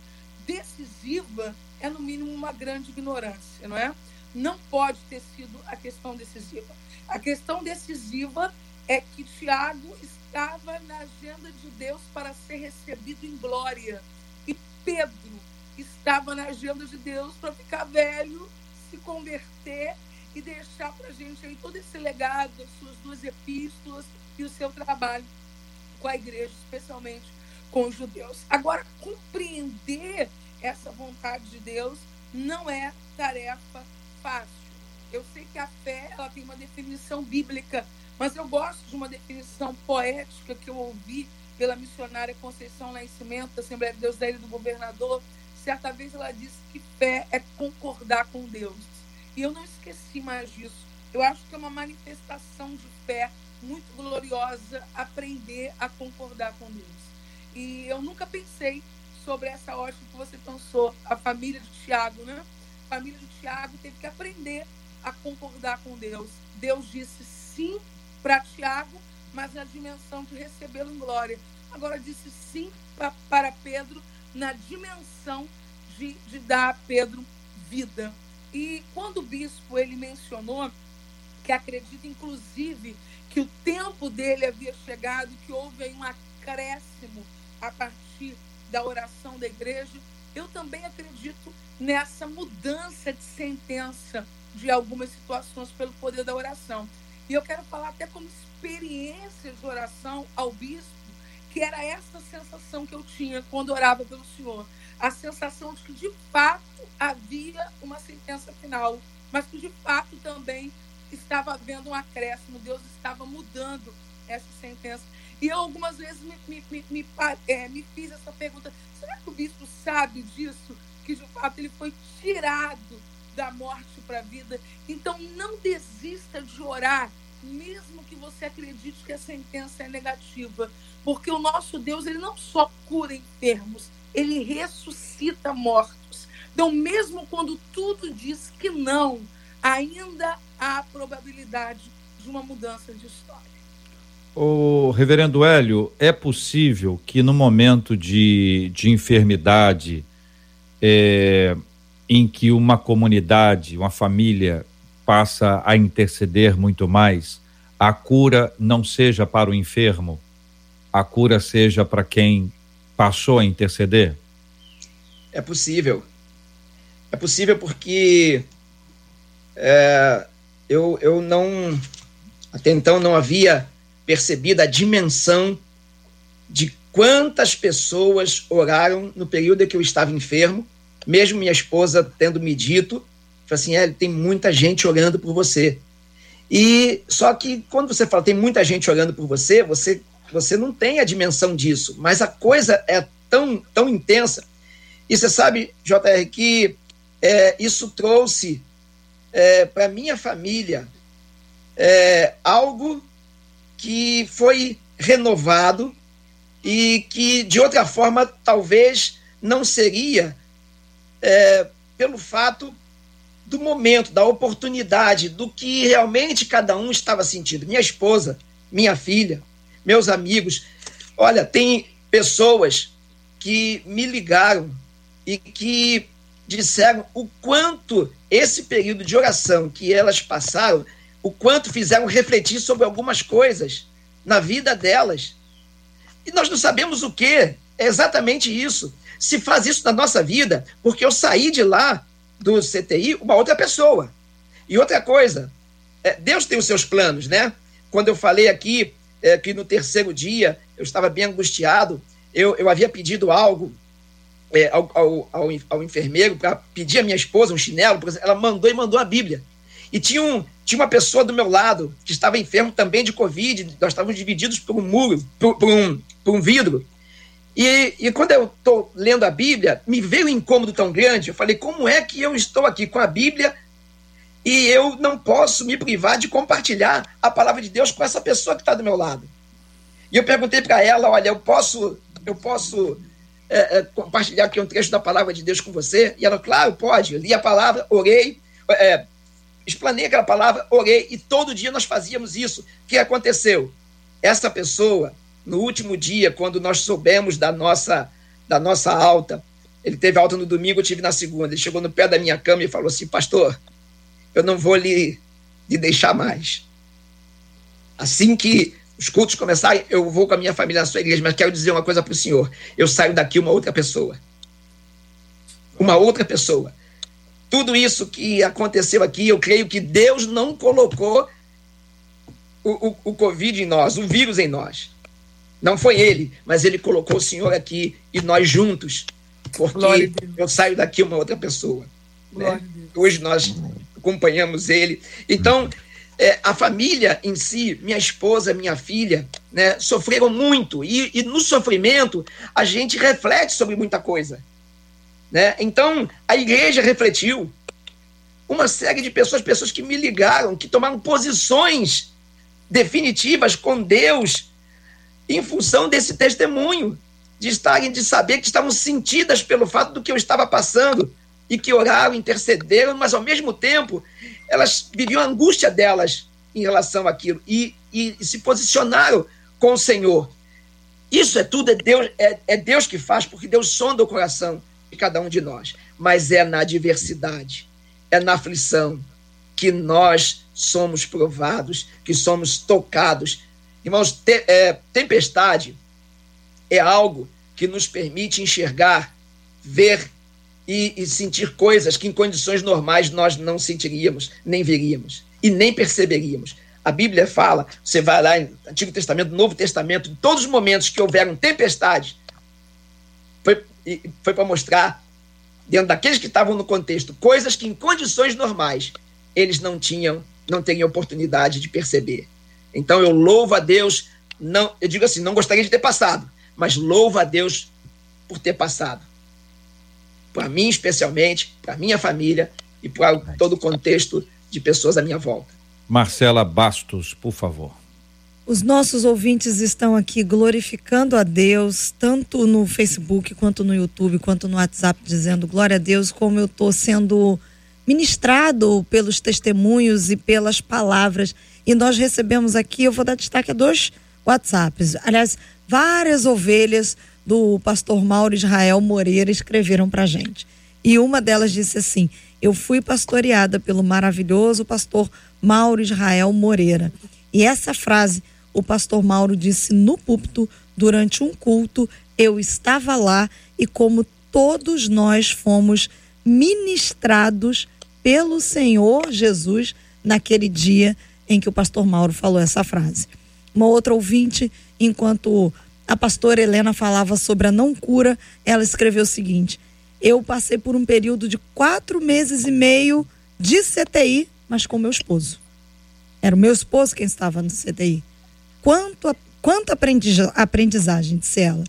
[SPEAKER 4] decisiva é, no mínimo, uma grande ignorância, não é? Não pode ter sido a questão decisiva. A questão decisiva é que Tiago estava na agenda de Deus para ser recebido em glória. Pedro estava na agenda de Deus para ficar velho, se converter e deixar para a gente aí todo esse legado, as suas duas epístolas e o seu trabalho com a igreja, especialmente com os judeus. Agora, compreender essa vontade de Deus não é tarefa fácil. Eu sei que a fé ela tem uma definição bíblica, mas eu gosto de uma definição poética que eu ouvi pela missionária Conceição Nascimento, da Assembleia de Deus da Ilha do Governador, certa vez ela disse que fé é concordar com Deus. E eu não esqueci mais disso. Eu acho que é uma manifestação de fé muito gloriosa aprender a concordar com Deus. E eu nunca pensei sobre essa ótica que você pensou, a família de Tiago, né? A família de Tiago teve que aprender a concordar com Deus. Deus disse sim para Tiago, mas na dimensão de recebê-lo em glória. Agora disse sim para Pedro na dimensão de, de dar a Pedro vida. E quando o bispo ele mencionou que acredita inclusive que o tempo dele havia chegado, que houve um acréscimo a partir da oração da igreja, eu também acredito nessa mudança de sentença de algumas situações pelo poder da oração. E eu quero falar até como experiência de oração ao bispo, que era essa sensação que eu tinha quando orava pelo Senhor. A sensação de que de fato havia uma sentença final, mas que de fato também estava havendo um acréscimo, Deus estava mudando essa sentença. E eu algumas vezes me, me, me, me, é, me fiz essa pergunta: será que o bispo sabe disso? Que de fato ele foi tirado da morte para a vida. Então não desista de orar, mesmo que você acredite que a sentença é negativa, porque o nosso Deus ele não só cura enfermos, ele ressuscita mortos. Então mesmo quando tudo diz que não, ainda há probabilidade de uma mudança de história.
[SPEAKER 1] O reverendo Hélio, é possível que no momento de, de enfermidade, é, em que uma comunidade, uma família passa a interceder muito mais, a cura não seja para o enfermo, a cura seja para quem passou a interceder?
[SPEAKER 6] É possível. É possível porque é, eu, eu não. Até então não havia percebida a dimensão de quantas pessoas oraram no período em que eu estava enfermo, mesmo minha esposa tendo me dito, assim, é, tem muita gente orando por você. E só que quando você fala tem muita gente orando por você, você você não tem a dimensão disso, mas a coisa é tão tão intensa. E você sabe, JR, que é, isso trouxe é, para minha família é, algo que foi renovado e que, de outra forma, talvez não seria é, pelo fato do momento, da oportunidade, do que realmente cada um estava sentindo. Minha esposa, minha filha, meus amigos. Olha, tem pessoas que me ligaram e que disseram o quanto esse período de oração que elas passaram o quanto fizeram refletir sobre algumas coisas na vida delas. E nós não sabemos o que. É exatamente isso. Se faz isso na nossa vida, porque eu saí de lá, do CTI, uma outra pessoa. E outra coisa, é, Deus tem os seus planos, né? Quando eu falei aqui é, que no terceiro dia eu estava bem angustiado, eu, eu havia pedido algo é, ao, ao, ao, ao enfermeiro para pedir a minha esposa um chinelo, ela mandou e mandou a Bíblia. E tinha, um, tinha uma pessoa do meu lado que estava enfermo também de Covid. Nós estávamos divididos por um muro, por, por um, por um vidro. E, e quando eu estou lendo a Bíblia, me veio um incômodo tão grande. Eu falei, como é que eu estou aqui com a Bíblia e eu não posso me privar de compartilhar a palavra de Deus com essa pessoa que está do meu lado? E eu perguntei para ela, olha, eu posso, eu posso é, é, compartilhar aqui um trecho da palavra de Deus com você? E ela, claro, pode. Eu li a palavra, orei, é, explanei aquela palavra, orei, e todo dia nós fazíamos isso. O que aconteceu? Essa pessoa, no último dia, quando nós soubemos da nossa, da nossa alta, ele teve alta no domingo, eu tive na segunda. Ele chegou no pé da minha cama e falou assim: Pastor, eu não vou lhe, lhe deixar mais. Assim que os cultos começarem, eu vou com a minha família na sua igreja, mas quero dizer uma coisa para o senhor: eu saio daqui uma outra pessoa. Uma outra pessoa tudo isso que aconteceu aqui, eu creio que Deus não colocou o, o, o Covid em nós, o vírus em nós. Não foi ele, mas ele colocou o Senhor aqui e nós juntos, porque eu saio daqui uma outra pessoa. Né? Hoje nós acompanhamos ele. Então, é, a família em si, minha esposa, minha filha, né, sofreram muito. E, e no sofrimento, a gente reflete sobre muita coisa. Né? Então, a igreja refletiu. Uma série de pessoas, pessoas que me ligaram, que tomaram posições definitivas com Deus em função desse testemunho, de estarem, de saber que estavam sentidas pelo fato do que eu estava passando e que oraram, intercederam, mas ao mesmo tempo elas viviam a angústia delas em relação àquilo e, e, e se posicionaram com o Senhor. Isso é tudo, é Deus, é, é Deus que faz, porque Deus sonda o coração de cada um de nós. Mas é na adversidade, é na aflição que nós somos provados, que somos tocados. Irmãos, te, é, tempestade é algo que nos permite enxergar, ver e, e, sentir coisas que em condições normais nós não sentiríamos, nem veríamos e nem perceberíamos. A Bíblia fala, você vai lá no Antigo Testamento, Novo Testamento, em todos os momentos que houveram tempestades, foi, foi para mostrar, dentro daqueles que estavam no contexto, coisas que em condições normais eles não tinham, não teriam oportunidade de perceber. Então eu louvo a Deus, não, eu digo assim, não gostaria de ter passado, mas louvo a Deus por ter passado para mim especialmente, para minha família e para todo o contexto de pessoas à minha volta.
[SPEAKER 1] Marcela Bastos, por favor.
[SPEAKER 3] Os nossos ouvintes estão aqui glorificando a Deus, tanto no Facebook, quanto no YouTube, quanto no WhatsApp, dizendo glória a Deus, como eu estou sendo ministrado pelos testemunhos e pelas palavras. E nós recebemos aqui, eu vou dar destaque a dois WhatsApps. Aliás, várias ovelhas do pastor Mauro Israel Moreira escreveram para gente. E uma delas disse assim: Eu fui pastoreada pelo maravilhoso pastor Mauro Israel Moreira. E essa frase o pastor Mauro disse no púlpito durante um culto. Eu estava lá e, como todos nós fomos ministrados pelo Senhor Jesus naquele dia em que o pastor Mauro falou essa frase. Uma outra ouvinte, enquanto a pastora Helena falava sobre a não cura, ela escreveu o seguinte: Eu passei por um período de quatro meses e meio de CTI, mas com meu esposo. Era o meu esposo quem estava no CTI. Quanto, quanto aprendizagem, disse ela.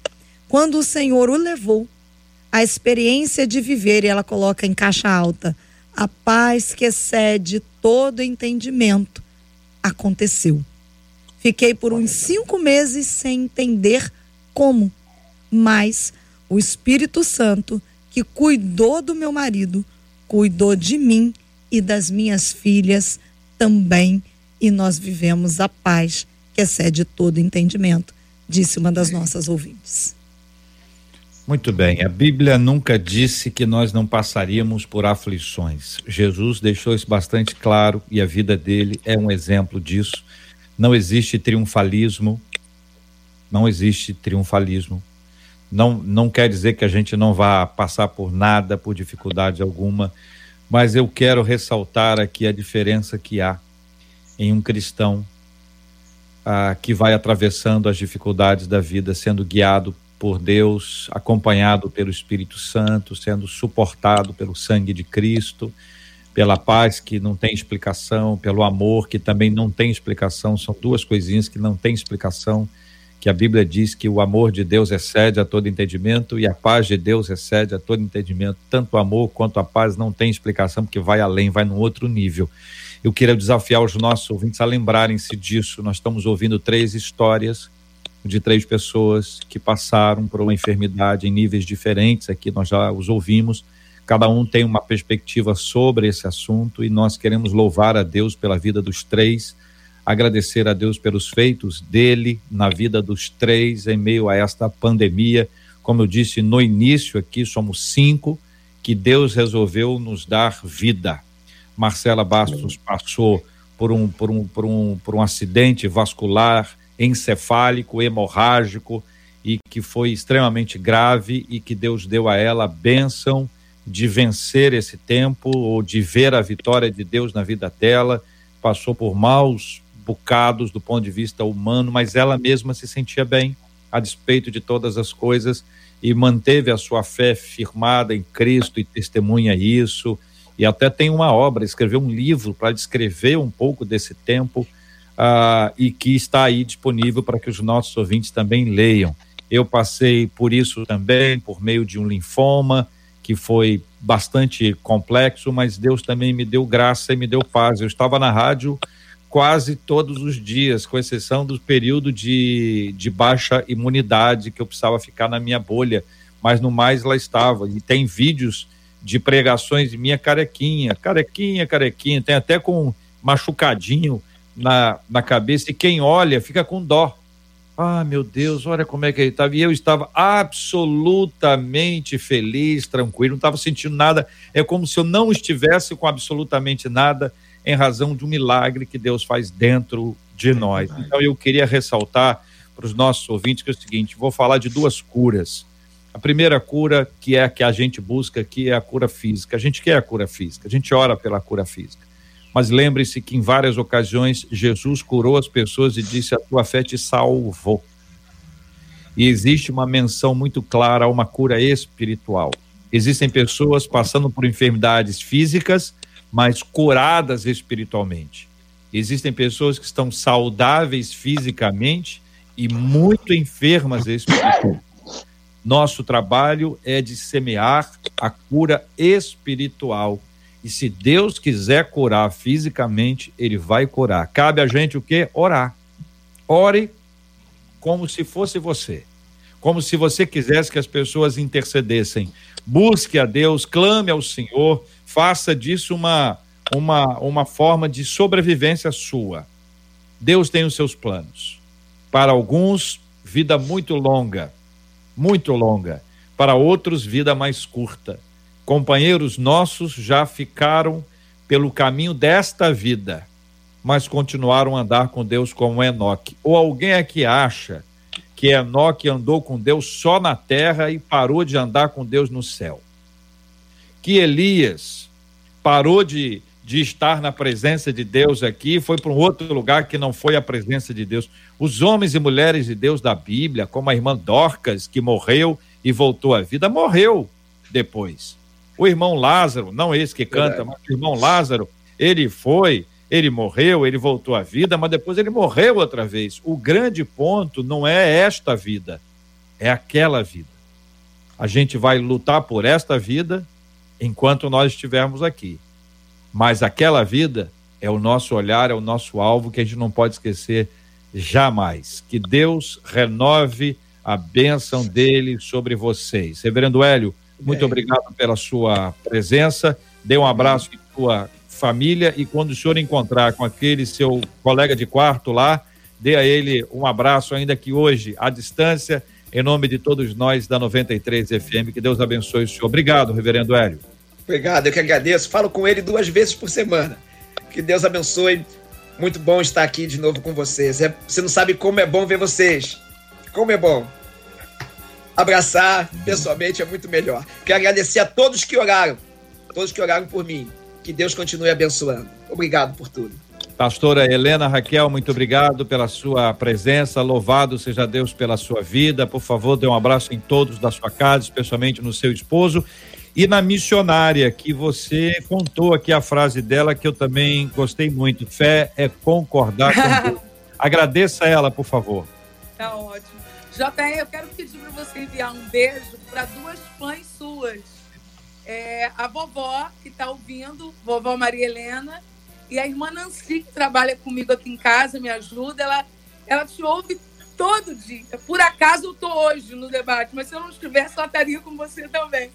[SPEAKER 3] Quando o Senhor o levou, a experiência de viver, e ela coloca em caixa alta, a paz que excede todo entendimento, aconteceu. Fiquei por uns cinco meses sem entender como, mas o Espírito Santo, que cuidou do meu marido, cuidou de mim e das minhas filhas também, e nós vivemos a paz que excede todo entendimento, disse uma das nossas ouvintes.
[SPEAKER 1] Muito bem, a Bíblia nunca disse que nós não passaríamos por aflições. Jesus deixou isso bastante claro e a vida dele é um exemplo disso. Não existe triunfalismo. Não existe triunfalismo. Não, não quer dizer que a gente não vá passar por nada, por dificuldade alguma, mas eu quero ressaltar aqui a diferença que há em um cristão ah, que vai atravessando as dificuldades da vida, sendo guiado por Deus, acompanhado pelo Espírito Santo, sendo suportado pelo sangue de Cristo pela paz que não tem explicação, pelo amor que também não tem explicação, são duas coisinhas que não têm explicação, que a Bíblia diz que o amor de Deus excede a todo entendimento e a paz de Deus excede a todo entendimento. Tanto o amor quanto a paz não tem explicação, porque vai além, vai num outro nível. Eu queria desafiar os nossos ouvintes a lembrarem-se disso. Nós estamos ouvindo três histórias de três pessoas que passaram por uma enfermidade em níveis diferentes aqui, nós já os ouvimos Cada um tem uma perspectiva sobre esse assunto e nós queremos louvar a Deus pela vida dos três, agradecer a Deus pelos feitos dele na vida dos três em meio a esta pandemia. Como eu disse no início aqui, somos cinco que Deus resolveu nos dar vida. Marcela Bastos passou por um, por um, por um, por um acidente vascular encefálico, hemorrágico, e que foi extremamente grave e que Deus deu a ela a bênção de vencer esse tempo ou de ver a vitória de Deus na vida dela, passou por maus bocados do ponto de vista humano, mas ela mesma se sentia bem a despeito de todas as coisas e manteve a sua fé firmada em Cristo e testemunha isso. E até tem uma obra, escreveu um livro para descrever um pouco desse tempo uh, e que está aí disponível para que os nossos ouvintes também leiam. Eu passei por isso também, por meio de um linfoma, que foi bastante complexo, mas Deus também me deu graça e me deu paz. Eu estava na rádio quase todos os dias, com exceção do período de, de baixa imunidade, que eu precisava ficar na minha bolha, mas no mais lá estava. E tem vídeos de pregações minha carequinha, carequinha, carequinha, tem até com machucadinho na, na cabeça, e quem olha fica com dó. Ah, meu Deus, olha como é que ele estava. E eu estava absolutamente feliz, tranquilo, não estava sentindo nada. É como se eu não estivesse com absolutamente nada, em razão de um milagre que Deus faz dentro de é nós. Então eu queria ressaltar para os nossos ouvintes que é o seguinte: vou falar de duas curas a primeira cura, que é a que a gente busca aqui, é a cura física. A gente quer a cura física, a gente ora pela cura física. Mas lembre-se que em várias ocasiões Jesus curou as pessoas e disse: A tua fé te salvou. E existe uma menção muito clara a uma cura espiritual. Existem pessoas passando por enfermidades físicas, mas curadas espiritualmente. Existem pessoas que estão saudáveis fisicamente e muito enfermas espiritualmente. Nosso trabalho é de semear a cura espiritual. E se Deus quiser curar fisicamente, ele vai curar. Cabe a gente o quê? Orar. Ore como se fosse você. Como se você quisesse que as pessoas intercedessem. Busque a Deus, clame ao Senhor, faça disso uma uma uma forma de sobrevivência sua. Deus tem os seus planos. Para alguns, vida muito longa muito longa, para outros, vida mais curta. Companheiros nossos já ficaram pelo caminho desta vida, mas continuaram a andar com Deus como Enoque. Ou alguém aqui acha que Enoque andou com Deus só na terra e parou de andar com Deus no céu? Que Elias parou de de estar na presença de Deus aqui, foi para um outro lugar que não foi a presença de Deus. Os homens e mulheres de Deus da Bíblia, como a irmã Dorcas, que morreu e voltou à vida, morreu depois. O irmão Lázaro, não esse que canta, Verdade. mas o irmão Lázaro, ele foi, ele morreu, ele voltou à vida, mas depois ele morreu outra vez. O grande ponto não é esta vida, é aquela vida. A gente vai lutar por esta vida enquanto nós estivermos aqui mas aquela vida é o nosso olhar, é o nosso alvo que a gente não pode esquecer jamais. Que Deus renove a bênção dele sobre vocês. Reverendo Hélio, muito é. obrigado pela sua presença. Dê um abraço em sua família e quando o senhor encontrar com aquele seu colega de quarto lá, dê a ele um abraço, ainda que hoje, à distância, em nome de todos nós da 93 FM. Que Deus abençoe o senhor. Obrigado, reverendo Hélio.
[SPEAKER 6] Obrigado, eu que agradeço. Falo com ele duas vezes por semana. Que Deus abençoe. Muito bom estar aqui de novo com vocês. É, você não sabe como é bom ver vocês. Como é bom. Abraçar pessoalmente é muito melhor. Quero agradecer a todos que oraram. Todos que oraram por mim. Que Deus continue abençoando. Obrigado por tudo.
[SPEAKER 1] Pastora Helena Raquel, muito obrigado pela sua presença. Louvado seja Deus pela sua vida. Por favor, dê um abraço em todos da sua casa, especialmente no seu esposo. E na missionária, que você contou aqui a frase dela, que eu também gostei muito: fé é concordar com <laughs> Deus. Agradeça ela, por favor.
[SPEAKER 4] Tá ótimo. JR, eu quero pedir para você enviar um beijo para duas fãs suas. É, a vovó, que está ouvindo, vovó Maria Helena, e a irmã Nancy, que trabalha comigo aqui em casa, me ajuda. Ela, ela te ouve todo dia. Por acaso eu estou hoje no debate, mas se eu não estivesse, ela estaria com você também.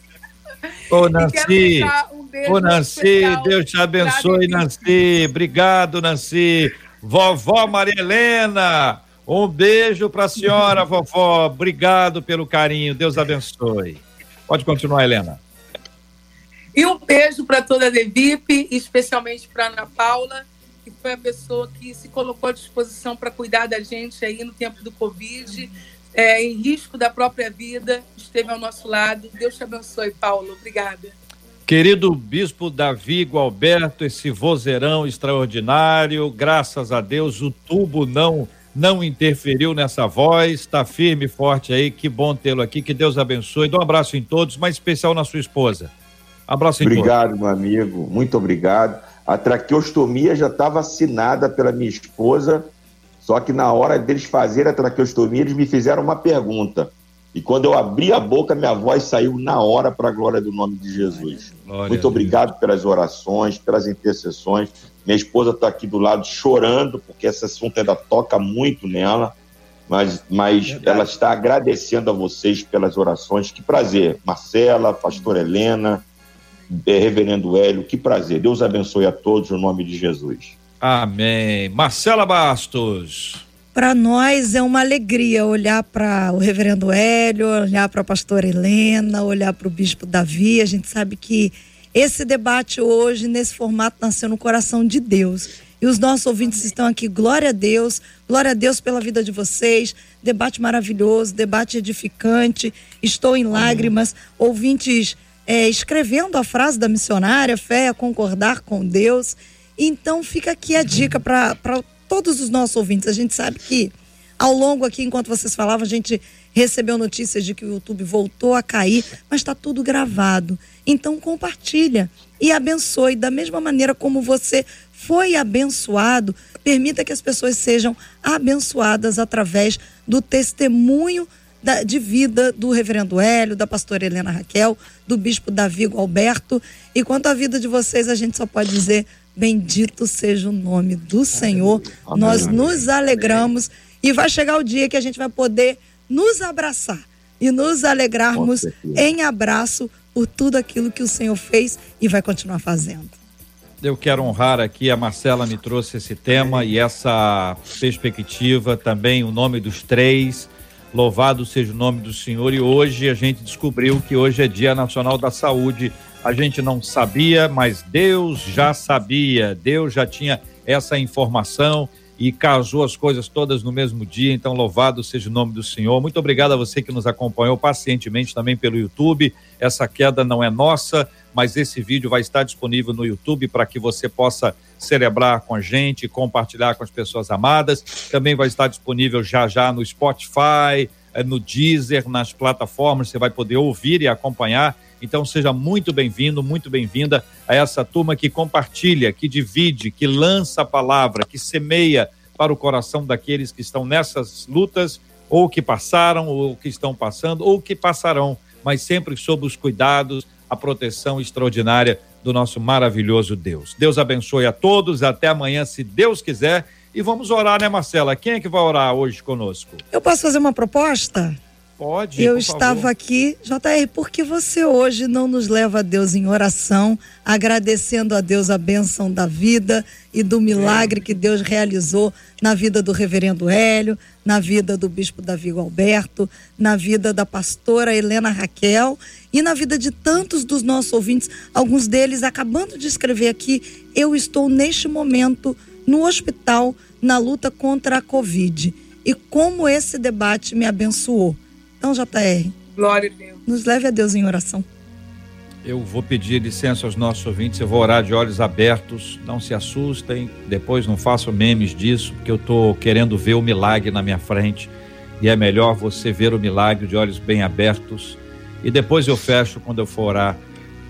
[SPEAKER 1] Ô, Nancy, um ô, Nancy, Deus te abençoe, Nancy. Obrigado, Nancy. Vovó Maria Helena, um beijo para a senhora, vovó. Obrigado pelo carinho. Deus abençoe. Pode continuar, Helena.
[SPEAKER 4] E um beijo para toda a Devip, especialmente para Ana Paula, que foi a pessoa que se colocou à disposição para cuidar da gente aí no tempo do Covid é, em risco da própria vida, esteve ao nosso lado. Deus te abençoe, Paulo. Obrigada.
[SPEAKER 1] Querido Bispo Davi Gualberto, esse vozeirão extraordinário, graças a Deus o tubo não não interferiu nessa voz, está firme e forte aí, que bom tê-lo aqui, que Deus abençoe. Dá um abraço em todos, mas especial na sua esposa. Abraço,
[SPEAKER 5] Obrigado, meu amigo. Muito obrigado. A traqueostomia já estava assinada pela minha esposa, só que na hora deles fazerem a traqueostomia, eles me fizeram uma pergunta. E quando eu abri a boca, minha voz saiu na hora para a glória do nome de Jesus. Glória Muito obrigado pelas orações, pelas intercessões. Minha esposa está aqui do lado chorando, porque esse assunto ainda toca muito nela, mas, mas ela está agradecendo a vocês pelas orações. Que prazer. Marcela, pastor Helena, é, reverendo Hélio, que prazer. Deus abençoe a todos no nome de Jesus.
[SPEAKER 1] Amém. Marcela Bastos.
[SPEAKER 3] Para nós é uma alegria olhar para o reverendo Hélio, olhar para a pastora Helena, olhar para o bispo Davi. A gente sabe que esse debate hoje, nesse formato, nasceu no coração de Deus. E os nossos ouvintes estão aqui. Glória a Deus, glória a Deus pela vida de vocês. Debate maravilhoso, debate edificante. Estou em lágrimas. Ouvintes é, escrevendo a frase da missionária: fé é concordar com Deus. Então fica aqui a dica para todos os nossos ouvintes. A gente sabe que ao longo aqui, enquanto vocês falavam, a gente recebeu notícias de que o YouTube voltou a cair, mas está tudo gravado. Então compartilha e abençoe da mesma maneira como você foi abençoado. Permita que as pessoas sejam abençoadas através do testemunho da, de vida do reverendo Hélio, da pastora Helena Raquel, do bispo Davi Alberto. E quanto à vida de vocês, a gente só pode dizer Bendito seja o nome do Senhor. Amém. Nós nos alegramos e vai chegar o dia que a gente vai poder nos abraçar e nos alegrarmos em abraço por tudo aquilo que o Senhor fez e vai continuar fazendo.
[SPEAKER 1] Eu quero honrar aqui, a Marcela me trouxe esse tema e essa perspectiva, também o nome dos três. Louvado seja o nome do Senhor. E hoje a gente descobriu que hoje é Dia Nacional da Saúde a gente não sabia, mas Deus já sabia, Deus já tinha essa informação e casou as coisas todas no mesmo dia. Então, louvado seja o nome do Senhor. Muito obrigado a você que nos acompanhou pacientemente também pelo YouTube. Essa queda não é nossa, mas esse vídeo vai estar disponível no YouTube para que você possa celebrar com a gente, compartilhar com as pessoas amadas. Também vai estar disponível já já no Spotify, eh, no Deezer, nas plataformas. Você vai poder ouvir e acompanhar então seja muito bem-vindo, muito bem-vinda a essa turma que compartilha, que divide, que lança a palavra, que semeia para o coração daqueles que estão nessas lutas, ou que passaram, ou que estão passando, ou que passarão, mas sempre sob os cuidados, a proteção extraordinária do nosso maravilhoso Deus. Deus abençoe a todos, até amanhã, se Deus quiser. E vamos orar, né, Marcela? Quem é que vai orar hoje conosco?
[SPEAKER 3] Eu posso fazer uma proposta?
[SPEAKER 1] Pode.
[SPEAKER 3] Eu estava favor. aqui, JR, por que você hoje não nos leva a Deus em oração, agradecendo a Deus a bênção da vida e do milagre que Deus realizou na vida do reverendo Hélio, na vida do bispo Davi Alberto, na vida da pastora Helena Raquel e na vida de tantos dos nossos ouvintes, alguns deles acabando de escrever aqui, eu estou neste momento no hospital na luta contra a Covid. E como esse debate me abençoou. Então, JR.
[SPEAKER 4] Glória a Deus.
[SPEAKER 3] Nos leve a Deus em oração.
[SPEAKER 1] Eu vou pedir licença aos nossos ouvintes, eu vou orar de olhos abertos. Não se assustem, depois não façam memes disso, porque eu estou querendo ver o milagre na minha frente. E é melhor você ver o milagre de olhos bem abertos. E depois eu fecho quando eu for orar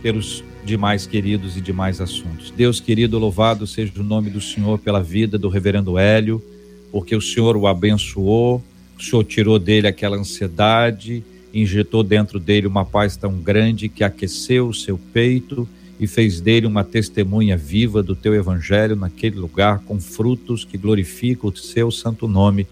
[SPEAKER 1] pelos demais queridos e demais assuntos. Deus querido, louvado seja o nome do Senhor pela vida do reverendo Hélio, porque o Senhor o abençoou, o Senhor tirou dele aquela ansiedade, injetou dentro dele uma paz tão grande que aqueceu o seu peito e fez dele uma testemunha viva do teu evangelho naquele lugar, com frutos que glorificam o seu santo nome.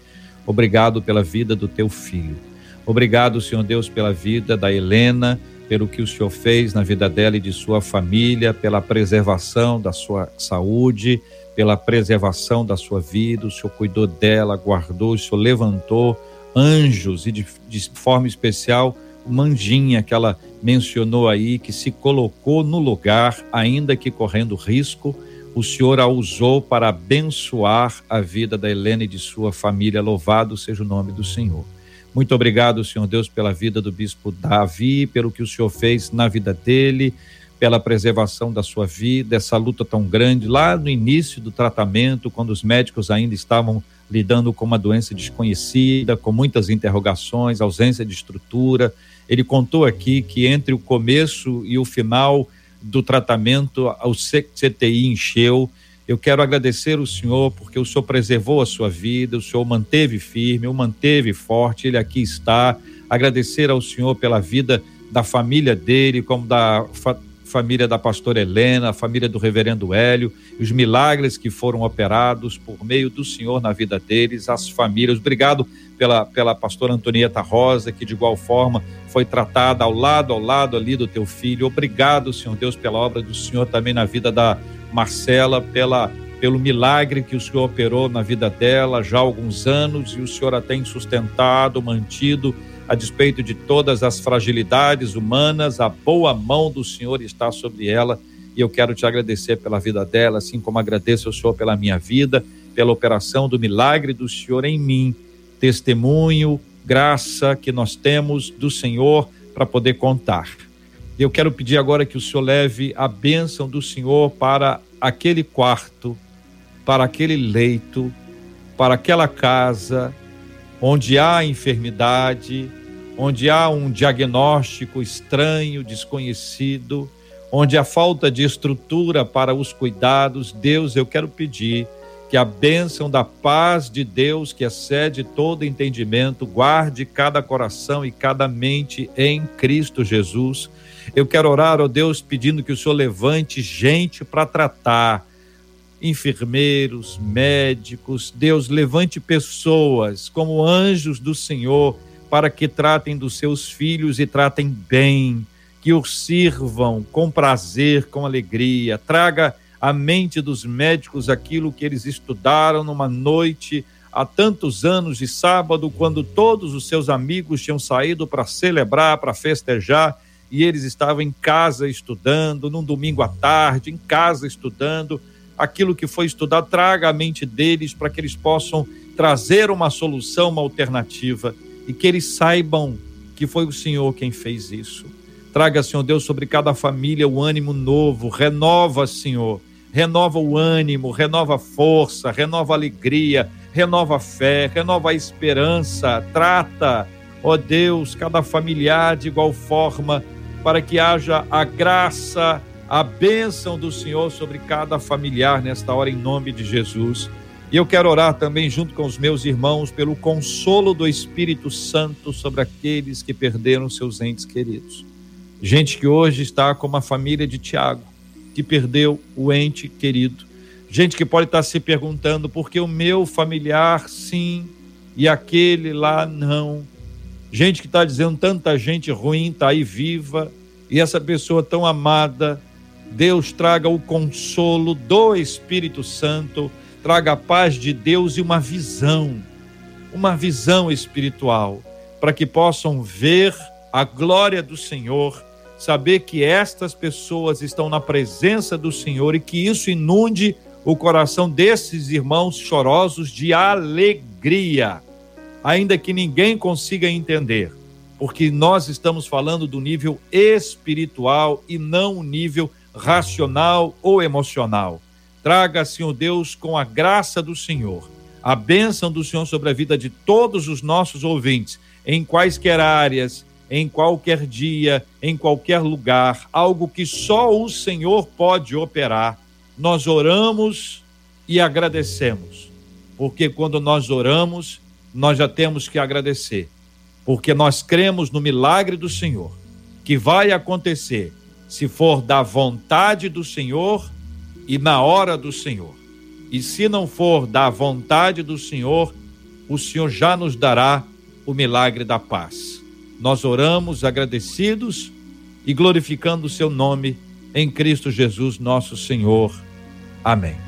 [SPEAKER 1] Obrigado pela vida do teu filho. Obrigado, Senhor Deus, pela vida da Helena, pelo que o Senhor fez na vida dela e de sua família, pela preservação da sua saúde, pela preservação da sua vida, o Senhor cuidou dela, guardou, o Senhor levantou anjos e de, de forma especial uma anjinha que ela mencionou aí, que se colocou no lugar, ainda que correndo risco, o Senhor a usou para abençoar a vida da Helena e de sua família. Louvado seja o nome do Senhor. Muito obrigado, Senhor Deus, pela vida do bispo Davi, pelo que o Senhor fez na vida dele, pela preservação da sua vida, essa luta tão grande lá no início do tratamento, quando os médicos ainda estavam lidando com uma doença desconhecida, com muitas interrogações, ausência de estrutura. Ele contou aqui que entre o começo e o final do tratamento, o CTI encheu. Eu quero agradecer o senhor porque o senhor preservou a sua vida, o senhor manteve firme, o manteve forte, ele aqui está. Agradecer ao senhor pela vida da família dele, como da fa família da pastora Helena, a família do reverendo Hélio, os milagres que foram operados por meio do Senhor na vida deles, as famílias. Obrigado pela, pela pastora Antonieta Rosa, que de igual forma foi tratada ao lado, ao lado ali do teu filho. Obrigado, Senhor Deus, pela obra do Senhor também na vida da Marcela, pela pelo milagre que o Senhor operou na vida dela já há alguns anos e o Senhor a tem sustentado, mantido a despeito de todas as fragilidades humanas, a boa mão do Senhor está sobre ela. E eu quero te agradecer pela vida dela, assim como agradeço ao Senhor pela minha vida, pela operação do milagre do Senhor em mim. Testemunho, graça que nós temos do Senhor para poder contar. Eu quero pedir agora que o Senhor leve a bênção do Senhor para aquele quarto, para aquele leito, para aquela casa onde há enfermidade, onde há um diagnóstico estranho, desconhecido, onde há falta de estrutura para os cuidados, Deus, eu quero pedir que a bênção da paz de Deus, que excede todo entendimento, guarde cada coração e cada mente em Cristo Jesus. Eu quero orar, ó Deus, pedindo que o Senhor levante gente para tratar, enfermeiros, médicos. Deus, levante pessoas como anjos do Senhor para que tratem dos seus filhos e tratem bem, que os sirvam com prazer, com alegria. Traga à mente dos médicos aquilo que eles estudaram numa noite há tantos anos de sábado, quando todos os seus amigos tinham saído para celebrar, para festejar, e eles estavam em casa estudando, num domingo à tarde, em casa estudando. Aquilo que foi estudado, traga à mente deles para que eles possam trazer uma solução, uma alternativa. E que eles saibam que foi o Senhor quem fez isso. Traga, Senhor Deus, sobre cada família o ânimo novo, renova, Senhor, renova o ânimo, renova a força, renova a alegria, renova a fé, renova a esperança, trata, ó Deus, cada familiar de igual forma, para que haja a graça, a bênção do Senhor sobre cada familiar nesta hora, em nome de Jesus. E eu quero orar também, junto com os meus irmãos, pelo consolo do Espírito Santo sobre aqueles que perderam seus entes queridos. Gente que hoje está como a família de Tiago, que perdeu o ente querido. Gente que pode estar se perguntando por que o meu familiar sim e aquele lá não. Gente que está dizendo tanta gente ruim está aí viva e essa pessoa tão amada. Deus traga o consolo do Espírito Santo traga a paz de Deus e uma visão, uma visão espiritual, para que possam ver a glória do Senhor, saber que estas pessoas estão na presença do Senhor e que isso inunde o coração desses irmãos chorosos de alegria, ainda que ninguém consiga entender, porque nós estamos falando do nível espiritual e não o nível racional ou emocional. Traga, Senhor Deus, com a graça do Senhor, a bênção do Senhor sobre a vida de todos os nossos ouvintes, em quaisquer áreas, em qualquer dia, em qualquer lugar, algo que só o Senhor pode operar. Nós oramos e agradecemos, porque quando nós oramos, nós já temos que agradecer, porque nós cremos no milagre do Senhor, que vai acontecer se for da vontade do Senhor e na hora do Senhor. E se não for da vontade do Senhor, o Senhor já nos dará o milagre da paz. Nós oramos agradecidos e glorificando o seu nome em Cristo Jesus, nosso Senhor. Amém.